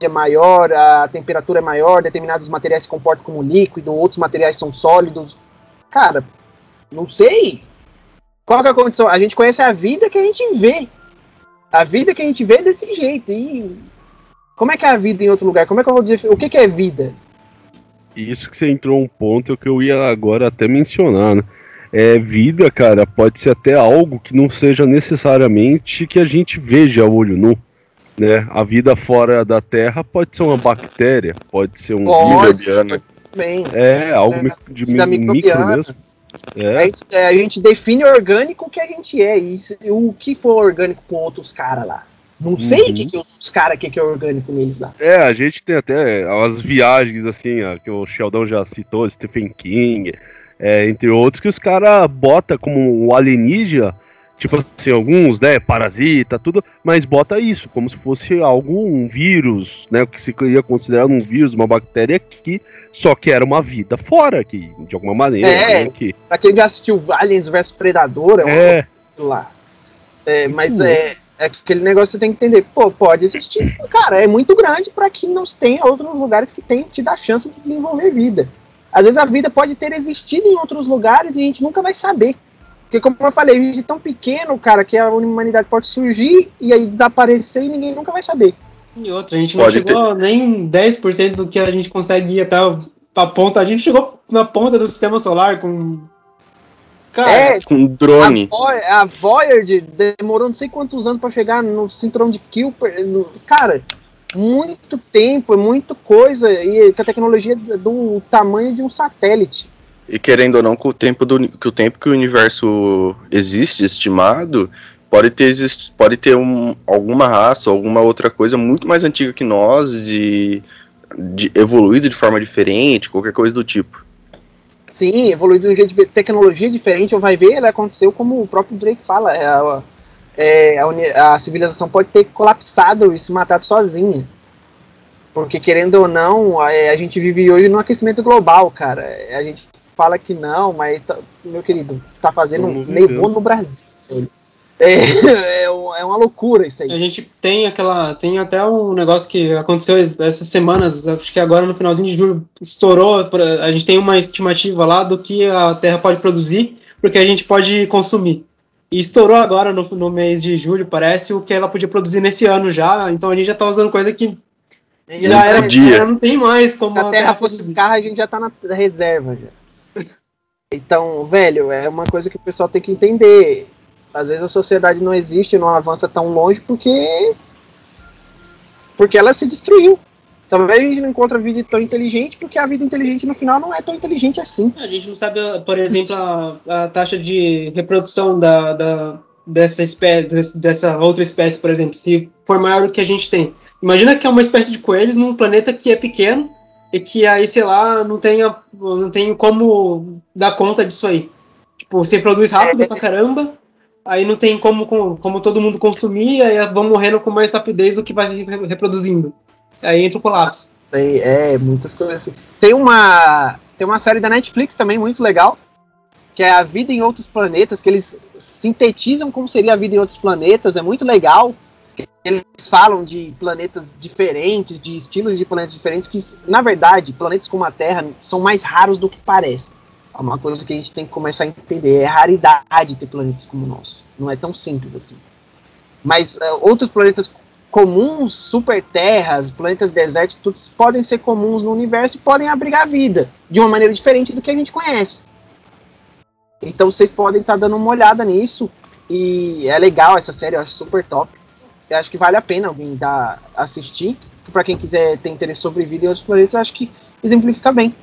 é maior, a temperatura é maior, determinados materiais se comportam como líquido, outros materiais são sólidos. Cara, não sei. Qual é a condição? A gente conhece a vida que a gente vê. A vida que a gente vê é desse jeito. E como é que é a vida em outro lugar? Como é que eu vou dizer? O que, que é vida? Isso que você entrou um ponto que eu ia agora até mencionar, né? É, vida, cara, pode ser até algo que não seja necessariamente que a gente veja a olho nu. Né? A vida fora da Terra pode ser uma bactéria, pode ser um Pode. vírus, Microbiana. Bem, é algo É, de vida micro mesmo. a É, gente, é, a gente define orgânico o que a gente é. E o que for orgânico com outros caras lá. Não sei Uhum. o que, que os os caras que, que é orgânico neles lá. é, a gente tem até as viagens assim, ó, que o Sheldon já citou, Stephen King, é, entre outros, que os caras botam como um alienígena, tipo assim, alguns, né, parasita, tudo, mas bota isso, como se fosse algum vírus, né, o que se ia considerar um vírus, uma bactéria aqui, só que era uma vida fora, que de alguma maneira, É. né, que Pra quem já assistiu Aliens vs Predador, é um é, lá. É, mas Uhum. é, é aquele negócio que você tem que entender. Pô, pode existir. Cara, é muito grande pra que não tenha outros lugares que tenham te dar chance de desenvolver vida. Às vezes a vida pode ter existido em outros lugares e a gente nunca vai saber. Porque, como eu falei, a gente é tão pequeno, cara, que a humanidade pode surgir e aí desaparecer e ninguém nunca vai saber. E outra, a gente não Pode chegou nem 10% do que a gente consegue ir até a ponta. A gente chegou na ponta do sistema solar com. Cara, É, Com drone. A, Voy- a Voyager demorou não sei quantos anos pra chegar no cinturão de Kuiper. Cara, muito tempo, é muita coisa. E que a tecnologia é do tamanho de um satélite. E querendo ou não, com o tempo, do, que o tempo que o universo existe, estimado, pode ter, exist, pode ter um, alguma raça, alguma outra coisa muito mais antiga que nós, de, de evoluído de forma diferente, qualquer coisa do tipo. Sim, evoluiu de um jeito de tecnologia diferente. Vai ver, ele aconteceu como o próprio Drake fala. é, a, é, a uni- a civilização pode ter colapsado e se matado sozinha. Porque, querendo ou não, a, a gente vive hoje num aquecimento global, cara. É, A gente fala que não, mas, tá- meu querido, tá fazendo. Nevou no Brasil. É, é, um- é uma loucura isso aí. A gente tem aquela. Tem até um negócio que aconteceu essas semanas, acho que agora no finalzinho de julho estourou. pra- A gente tem uma estimativa lá do que a Terra pode produzir, porque a gente pode consumir. E estourou agora no, no mês de julho, parece, o que ela podia produzir nesse ano já. Então a gente já tá usando coisa que já a- era, já não tem mais como Se a Terra fosse produzir. carro, a gente já tá na reserva já. Então, velho, é uma coisa que o pessoal tem que entender. Às vezes a sociedade não existe, não avança tão longe porque porque ela se destruiu. Talvez a gente não encontre vida tão inteligente porque a vida inteligente no final não é tão inteligente assim. A gente não sabe, por exemplo, a, a taxa de reprodução da, da- dessa espécie, dessa outra espécie, por exemplo, se for maior do que a gente tem. Imagina que é uma espécie de coelhos num planeta que é pequeno e que aí, sei lá, não tenha, não tem como dar conta disso aí. Tipo, você produz rápido é. pra caramba, aí não tem como, como, todo mundo consumir, aí vão morrendo com mais rapidez do que vai re- reproduzindo. Aí entra o colapso. Tem- É, muitas coisas assim. Tem uma, tem uma série da Netflix também muito legal, que é A Vida em Outros Planetas, que eles sintetizam como seria a vida em outros planetas, é muito legal. Eles falam de planetas diferentes, de estilos de planetas diferentes, que, na verdade, planetas como a Terra são mais raros do que parece. É uma coisa que a gente tem que começar a entender. É raridade ter planetas como o nosso. Não é tão simples assim. Mas eh, outros planetas comuns, super terras, planetas desérticos, todos podem ser comuns no universo e podem abrigar vida de uma maneira diferente do que a gente conhece. Então vocês podem estar dando uma olhada nisso e é legal essa série, eu acho super top. Eu acho que vale a pena alguém dar, assistir. Para quem quiser ter interesse sobre vida em outros planetas, eu acho que exemplifica bem.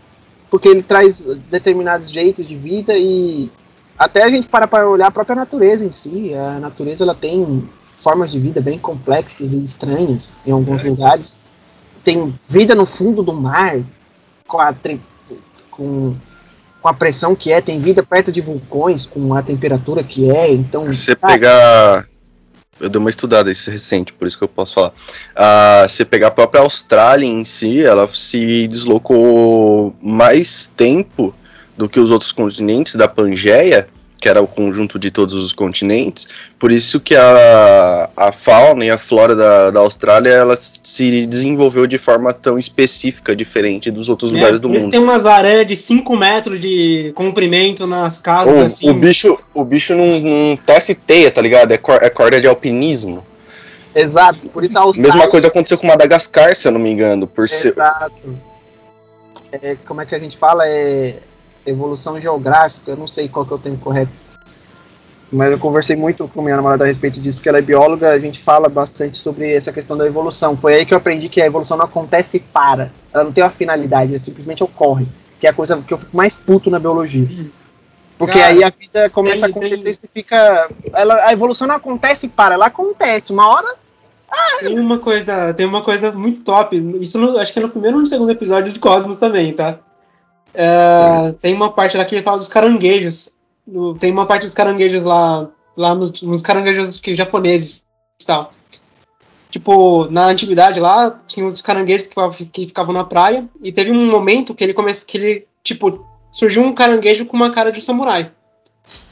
Porque ele traz determinados jeitos de vida e até a gente para para olhar a própria natureza em si. A natureza ela tem formas de vida bem complexas e estranhas em alguns lugares. Tem vida no fundo do mar, com a, com, com a pressão que é, tem vida perto de vulcões, com a temperatura que é. Então, Se você cara, pegar. Eu dei uma estudada isso recente, por isso que eu posso falar. Ah, se pegar a própria Austrália em si, ela se deslocou mais tempo do que os outros continentes da Pangeia, que era o conjunto de todos os continentes. Por isso que a, a fauna e a flora da, da Austrália ela se desenvolveu de forma tão específica, diferente dos outros lugares do mundo. Tem umas aranhas de 5 metros de comprimento nas casas, O, assim. o bicho, o bicho não, não tece teia, tá ligado? É, cor- é corda de alpinismo. exato, por isso a Austrália. Mesma coisa aconteceu com Madagascar, se eu não me engano, por ser. Exato. É, como é que a gente fala? É evolução geográfica, eu não sei qual que é o termo correto. Mas eu conversei muito com minha namorada a respeito disso, porque ela é bióloga, a gente fala bastante sobre essa questão da evolução. Foi aí que eu aprendi que a evolução não acontece e para. Ela não tem uma finalidade, ela simplesmente ocorre. Que é a coisa que eu fico mais puto na biologia. Porque Cara, aí a vida começa tem- a acontecer e você fica. Ela, a evolução não acontece e para, ela acontece. Uma hora Tem uma coisa, tem uma coisa muito top. Isso no- acho que é no primeiro ou no segundo episódio de Cosmos também, tá? É, tem uma parte lá que ele fala dos caranguejos. Tem uma parte dos caranguejos lá, lá nos, nos caranguejos que, japoneses e tal. Tipo, na antiguidade lá, tinha uns caranguejos que, ficavam- que ficavam na praia, e teve um momento que ele começa que ele, tipo, surgiu um caranguejo com uma cara de samurai.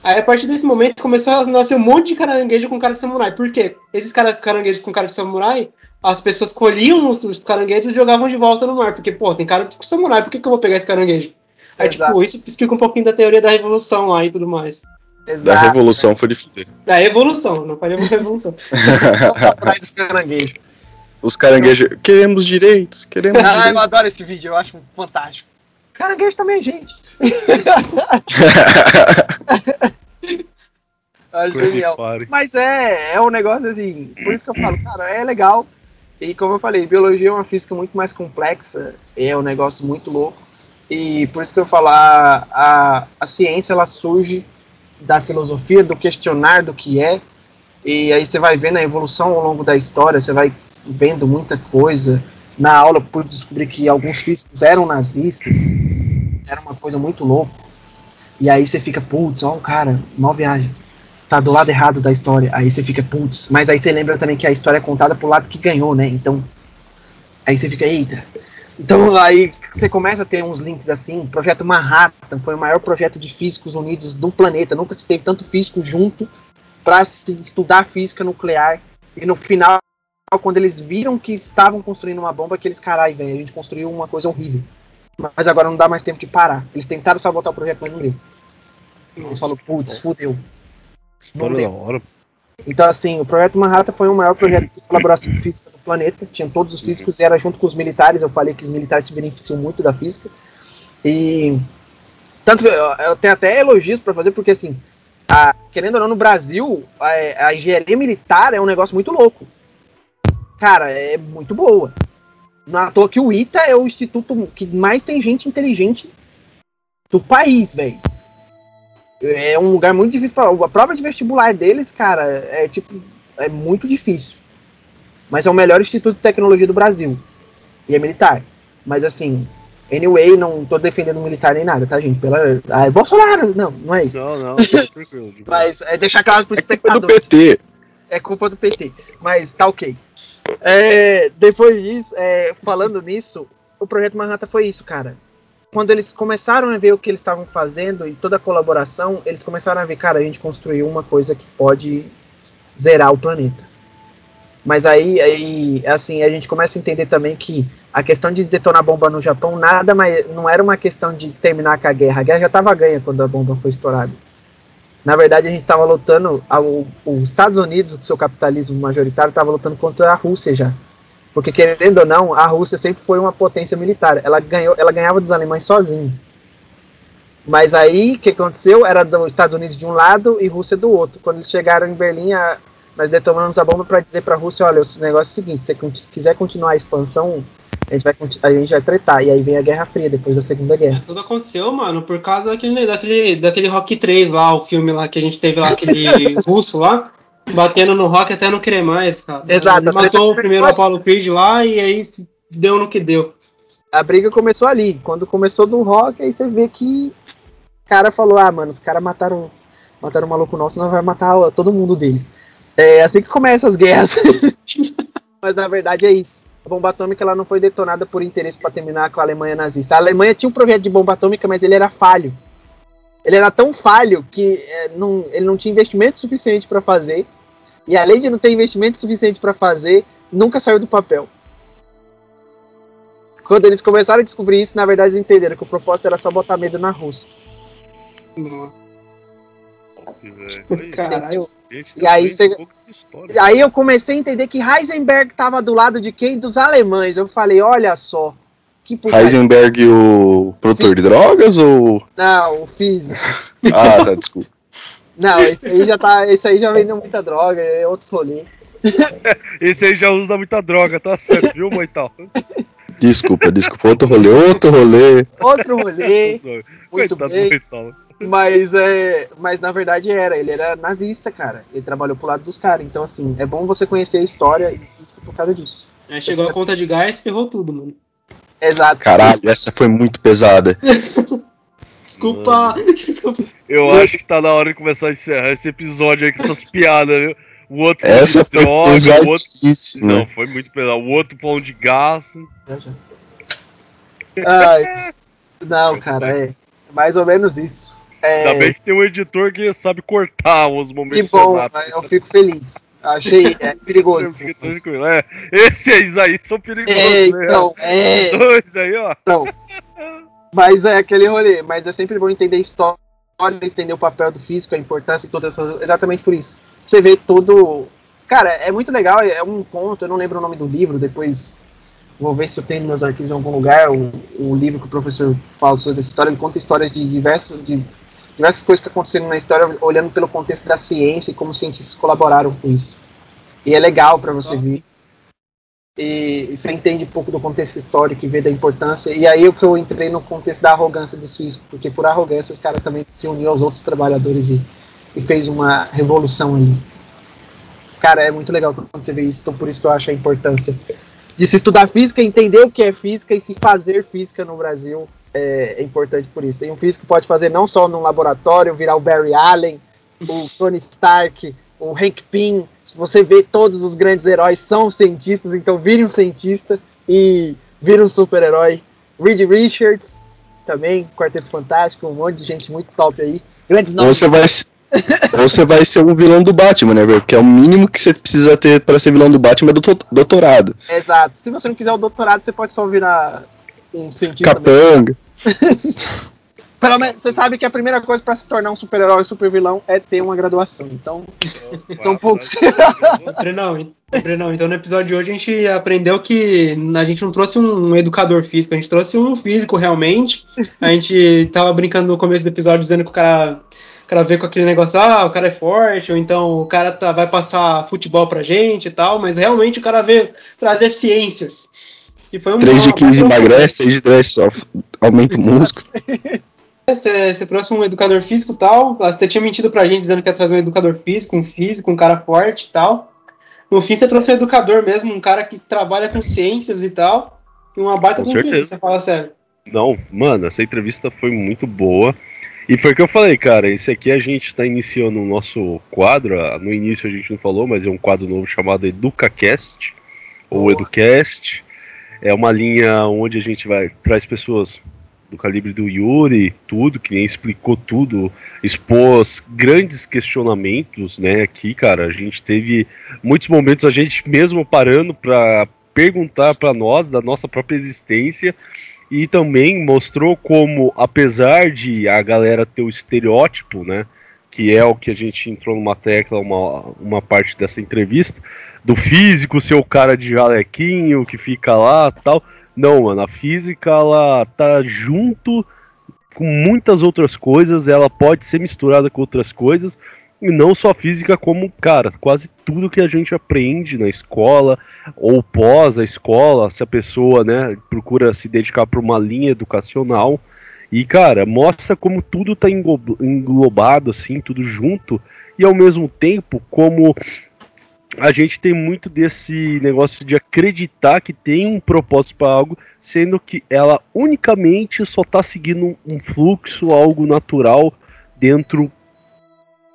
Aí a partir desse momento começou a nascer um monte de caranguejo com cara de samurai. Por quê? Esses caras caranguejos com cara de samurai, as pessoas colhiam os, os caranguejos e jogavam de volta no mar. Porque, pô, tem cara de samurai, por que, que eu vou pegar esse caranguejo? Aí, Exato. tipo, isso explica um pouquinho da teoria da revolução lá e tudo mais. Da Exato. revolução foi de fuder. Da evolução, não falei revolução. a praia dos caranguejos. Os caranguejos. Queremos direitos, queremos Ah, eu direitos. adoro esse vídeo, eu acho fantástico. Caranguejo também é gente. De genial. Mas é, é um negócio assim, por isso que eu falo, cara, é legal. E como eu falei, biologia é uma física muito mais complexa, é um negócio muito louco. E por isso que eu falo, a, a, ciência ela surge da filosofia, do questionar do que é. E aí você vai vendo a evolução ao longo da história, você vai vendo muita coisa. Na aula, por descobrir que alguns físicos eram nazistas, era uma coisa muito louca. E aí você fica, putz, ó, o cara, mal viagem tá do lado errado da história. Aí você fica, putz, mas aí você lembra também que a história é contada pro lado que ganhou, né? Então, aí você fica, eita. Então aí você começa a ter uns links assim. O projeto Manhattan foi o maior projeto de físicos unidos do planeta. Nunca se teve tanto físico junto para se estudar física nuclear. E no final, quando eles viram que estavam construindo uma bomba, aqueles carai, velho, a gente construiu uma coisa horrível. Mas agora não dá mais tempo de parar. Eles tentaram sabotar o projeto, mas não deu. Eles falaram, putz, fudeu. História da hora. Então, assim, o Projeto Manhattan foi o maior projeto de colaboração física do planeta. Tinha todos os físicos e era junto com os militares. Eu falei que os militares se beneficiam muito da física. E. Tanto que eu, eu tenho até elogios para fazer, porque, assim, a- querendo ou não, no Brasil, a, a engenharia militar é um negócio muito louco. Cara, é muito boa. Não é à toa que o ITA é o instituto que mais tem gente inteligente do país, velho. É um lugar muito difícil. Pra, a prova de vestibular deles, cara, é tipo. É muito difícil. Mas é o melhor instituto de tecnologia do Brasil. E é militar. Mas assim, anyway, não tô defendendo militar nem nada, tá, gente? Pela. Ah, é Bolsonaro! Não, não é isso. Não, não, tranquilo. Mas é deixar claro pro É culpa do espectador. PT. É culpa do PT. Mas tá ok. É, depois disso, é, falando nisso, o projeto Manhattan foi isso, cara. Quando eles começaram a ver o que eles estavam fazendo e toda a colaboração, eles começaram a ver, cara, a gente construiu uma coisa que pode zerar o planeta. Mas aí, aí, assim, a gente começa a entender também que a questão de detonar bomba no Japão nada mais não era uma questão de terminar com a guerra. A guerra já estava ganha quando a bomba foi estourada. Na verdade, a gente estava lutando, os Estados Unidos, com seu capitalismo majoritário, estava lutando contra a Rússia já. Porque, querendo ou não, a Rússia sempre foi uma potência militar. Ela, ganhou, ela ganhava dos alemães sozinha. Mas aí, o que aconteceu? Era dos Estados Unidos de um lado e Rússia do outro. Quando eles chegaram em Berlim, a- nós detonamos a bomba para dizer para a Rússia: olha, o negócio é o seguinte, se você quiser continuar a expansão, a gente, vai, a gente vai tretar. E aí vem a Guerra Fria, depois da Segunda Guerra. Isso tudo aconteceu, mano, por causa daquele, daquele, daquele Rock 3 lá, o filme lá que a gente teve lá, aquele russo lá, batendo no Rock até não querer mais, cara. Exato, Ele matou o primeiro. Apollo Creed lá e aí deu no que deu. a briga começou ali. Quando começou do rock, aí você vê que o cara falou: ah, mano, os caras mataram, mataram um maluco nosso, nós vamos matar todo mundo deles. É assim que começam as guerras. Mas na verdade é isso. A bomba atômica ela não foi detonada por interesse para terminar com a Alemanha nazista. A Alemanha tinha um projeto de bomba atômica, mas ele era falho. Ele era tão falho que é, não- ele não tinha investimento suficiente para fazer. E além de não ter investimento suficiente para fazer, nunca saiu do papel. Quando eles começaram a descobrir isso, na verdade eles entenderam que o propósito era só botar medo na Rússia. Caralho. E aí você- aí eu comecei a entender que Heisenberg estava do lado de quem? Dos alemães. Eu falei, olha só. Que putaria. Heisenberg, o produtor de drogas ou. Não, o físico. Ah, tá, desculpa. Não, esse aí já tá. Esse aí já vendeu muita droga, é outro rolê. Esse aí já usa muita droga, tá certo, viu, Moital? Desculpa, desculpa. Outro rolê, outro rolê. Outro rolê, muito Coitado bem. Moital. mas é. Mas na verdade era, ele era nazista, cara. Ele trabalhou pro lado dos caras. Então, assim, é bom você conhecer a história e física por causa disso. Aí chegou a conta de gás e ferrou tudo, mano. Exato. Caralho, essa foi muito pesada. Desculpa. Desculpa. Eu acho que tá na hora de começar a encerrar esse episódio aí com essas piadas, viu? O outro Essa foi droga, o outro. Não, foi muito pesado. O outro pão de gás. Já, já. Ai, não, cara, é mais ou menos isso. É, Ainda bem que tem um editor que sabe cortar os que momentos bom, pesados. mas eu fico feliz. Achei é, perigoso. Eu fiquei tranquilo. É, esses aí são perigosos, É, né? então, é, Dois aí, ó. então. Mas é aquele rolê, mas é sempre bom entender a história, entender o papel do físico, a importância e todas essas. Exatamente por isso. Você vê todo. Cara, é muito legal, é um conto, eu não lembro o nome do livro, depois vou ver se eu tenho meus arquivos em algum lugar o, o livro que o professor fala sobre essa história. Ele conta histórias de diversas, de diversas coisas que aconteceram na história, olhando pelo contexto da ciência e como os cientistas colaboraram com isso. E é legal para você ver. E, você entende um pouco do contexto histórico e vê da importância. E aí o que eu entrei no contexto da arrogância dos físicos, porque por arrogância os caras também se uniu aos outros trabalhadores e, e fez uma revolução ali. Cara, é muito legal quando você vê isso, então por isso que eu acho a importância de se estudar física, entender o que é física e se fazer física no Brasil é, é, importante por isso. E um físico pode fazer não só num laboratório, virar o Barry Allen, o Tony Stark, o Hank Pym. Você vê todos os grandes heróis são cientistas, então vire um cientista e vire um super-herói. Reed Richards, também, Quarteto Fantástico, um monte de gente muito top aí. Grandes nomes. Você vai, você vai ser um vilão do Batman, né, Porque é o mínimo que você precisa ter para ser vilão do Batman é do doutorado. Exato. Se você não quiser o doutorado, você pode só virar um cientista. Capanga. Pelo menos você sabe que a primeira coisa para se tornar um super-herói super vilão é ter uma graduação. Então, Opa, são poucos. Brenão, Brenão, então no episódio de hoje a gente aprendeu que a gente não trouxe um educador físico, a gente trouxe um físico realmente. A gente tava brincando no começo do episódio dizendo que o cara o cara vê com aquele negócio, ah, o cara é forte, ou então o cara tá, vai passar futebol pra gente e tal, mas realmente o cara vê trazer ciências. E foi um 3 de 15 emagrece, 6 de 10 só aumenta o músculo. Você, você trouxe um educador físico e tal, você tinha mentido pra gente dizendo que ia trazer um educador físico, um físico, um cara forte e tal. No fim, você trouxe um educador mesmo, um cara que trabalha com ciências e tal, e uma baita com certeza. você fala sério. Não, mano, essa entrevista foi muito boa. E foi o que eu falei, cara. Esse aqui a gente está iniciando o nosso quadro. No início a gente não falou, mas é um quadro novo chamado EducaCast ou EduCast. É uma linha onde a gente vai traz pessoas do calibre do Yuri, tudo, que nem explicou tudo, expôs grandes questionamentos, né? Aqui, cara, a gente teve muitos momentos a gente mesmo parando para perguntar para nós da nossa própria existência e também mostrou como, apesar de a galera ter o estereótipo, né? Que é o que a gente entrou numa tecla, uma, uma parte dessa entrevista, do físico ser o cara de jalequinho que fica lá tal. Não, mano, a física ela tá junto com muitas outras coisas, ela pode ser misturada com outras coisas, e não só física, como, cara, quase tudo que a gente aprende na escola ou pós a escola, se a pessoa, né, procura se dedicar para uma linha educacional. E, cara, mostra como tudo tá englobado, assim, tudo junto, e ao mesmo tempo, como a gente tem muito desse negócio de acreditar que tem um propósito para algo, sendo que ela unicamente só tá seguindo um fluxo, algo natural dentro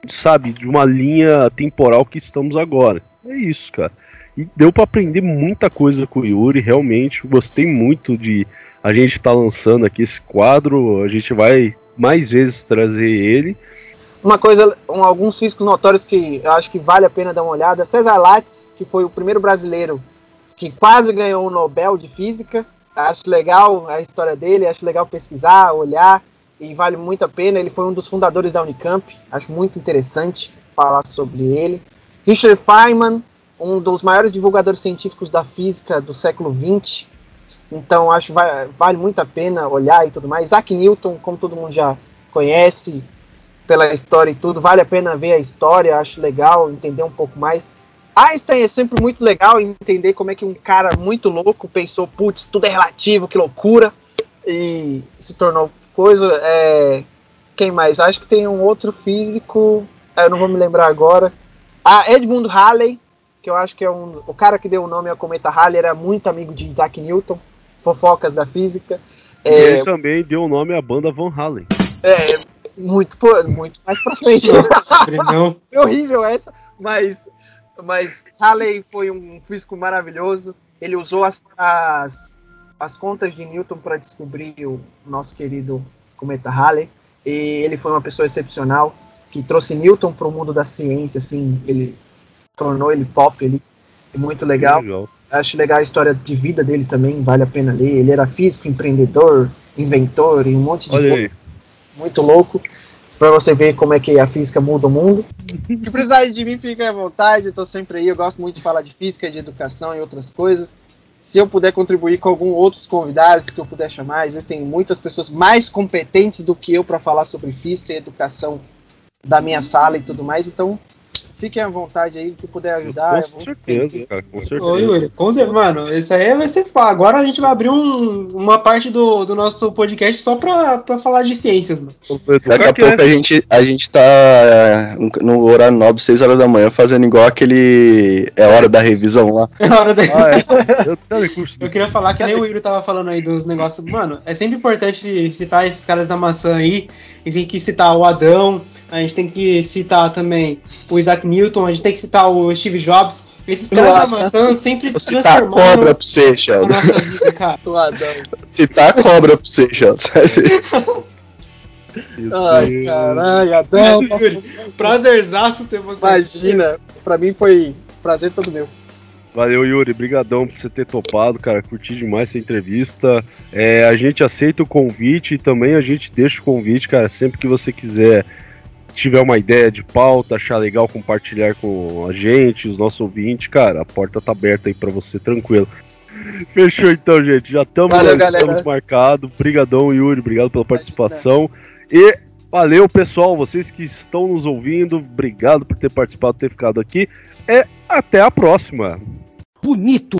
sabe, de uma linha temporal que estamos agora. É isso, cara. E deu para aprender muita coisa com o Yuri, realmente. Gostei muito de a gente estar tá lançando aqui esse quadro. A gente vai mais vezes trazer ele. Uma coisa, um, alguns físicos notórios que eu acho que vale a pena dar uma olhada. César Lattes, que foi o primeiro brasileiro que quase ganhou o Nobel de Física. Acho legal a história dele, acho legal pesquisar, olhar e vale muito a pena. Ele foi um dos fundadores da Unicamp, acho muito interessante falar sobre ele. Richard Feynman, um dos maiores divulgadores científicos da física do século XX, então acho que vale, vale muito a pena olhar e tudo mais. Isaac Newton, como todo mundo já conhece pela história e tudo, vale a pena ver a história, acho legal entender um pouco mais. Einstein é sempre muito legal entender como é que um cara muito louco pensou, putz, tudo é relativo, que loucura, e se tornou coisa. É, quem mais? Acho que tem um outro físico. Eu não vou me lembrar agora. Ah, Edmund Halley, que eu acho que é um. O cara que deu o nome ao cometa Halley era muito amigo de Isaac Newton, fofocas da física. E é, ele também deu o nome à banda Van Halen. É, muito, muito mais pra frente. horrível essa, mas, mas Halley foi um físico maravilhoso. Ele usou as, as as contas de Newton para descobrir o nosso querido cometa Halley. E ele foi uma pessoa excepcional que trouxe Newton para o mundo da ciência, assim, ele tornou ele pop, ele muito legal. legal. Acho legal a história de vida dele também, vale a pena ler. Ele era físico, empreendedor, inventor e um monte de Olha coisa aí. muito louco. Pra você ver como é que a física muda o mundo. Se precisarem de mim, fiquem à vontade, eu tô sempre aí. Eu gosto muito de falar de física, de educação e outras coisas. Se eu puder contribuir com algum outros convidados que eu puder chamar, existem muitas pessoas mais competentes do que eu para falar sobre física e educação da minha sala e tudo mais. Então, fiquem à vontade aí, que puder ajudar. Com vou certeza, cara, com Ô, certeza. Yuri, com certeza, mano, isso aí vai ser. pá, Agora a gente vai abrir um- uma parte do, do nosso podcast só pra, pra falar de ciências, mano. Daqui a pouco a gente, a gente tá é, no horário nobre, 6 horas da manhã, fazendo igual aquele. É hora da revisão lá. É hora da. Ah, é. Eu queria falar que nem o Yuri tava falando aí dos negócios. Mano, é sempre importante citar esses caras da maçã aí. A gente tem que citar o Adão, a gente tem que citar também o Isaac Newton, a gente tem que citar o Steve Jobs. Esses caras da maçã sempre Vou citar a cobra pra você, Sheldon. Citar a cobra pra você, Sheldon. Ai, caralho, Adão. Yuri, Prazerzaço ter você. aqui. Imagina, pra mim foi prazer todo meu. Valeu, Yuri. Brigadão por você ter topado, cara. Curti demais essa entrevista. É, a gente aceita o convite e também a gente deixa o convite, cara. Sempre que você quiser, tiver uma ideia de pauta, achar legal compartilhar com a gente, os nossos ouvintes, cara, a porta tá aberta aí pra você, tranquilo. Fechou então, gente. Já estamos Valeu, galera. estamos marcados. Brigadão, Yuri. Obrigado pela participação. E valeu, pessoal. Vocês que estão nos ouvindo, obrigado por ter participado, ter ficado aqui. E até a próxima. Bonito.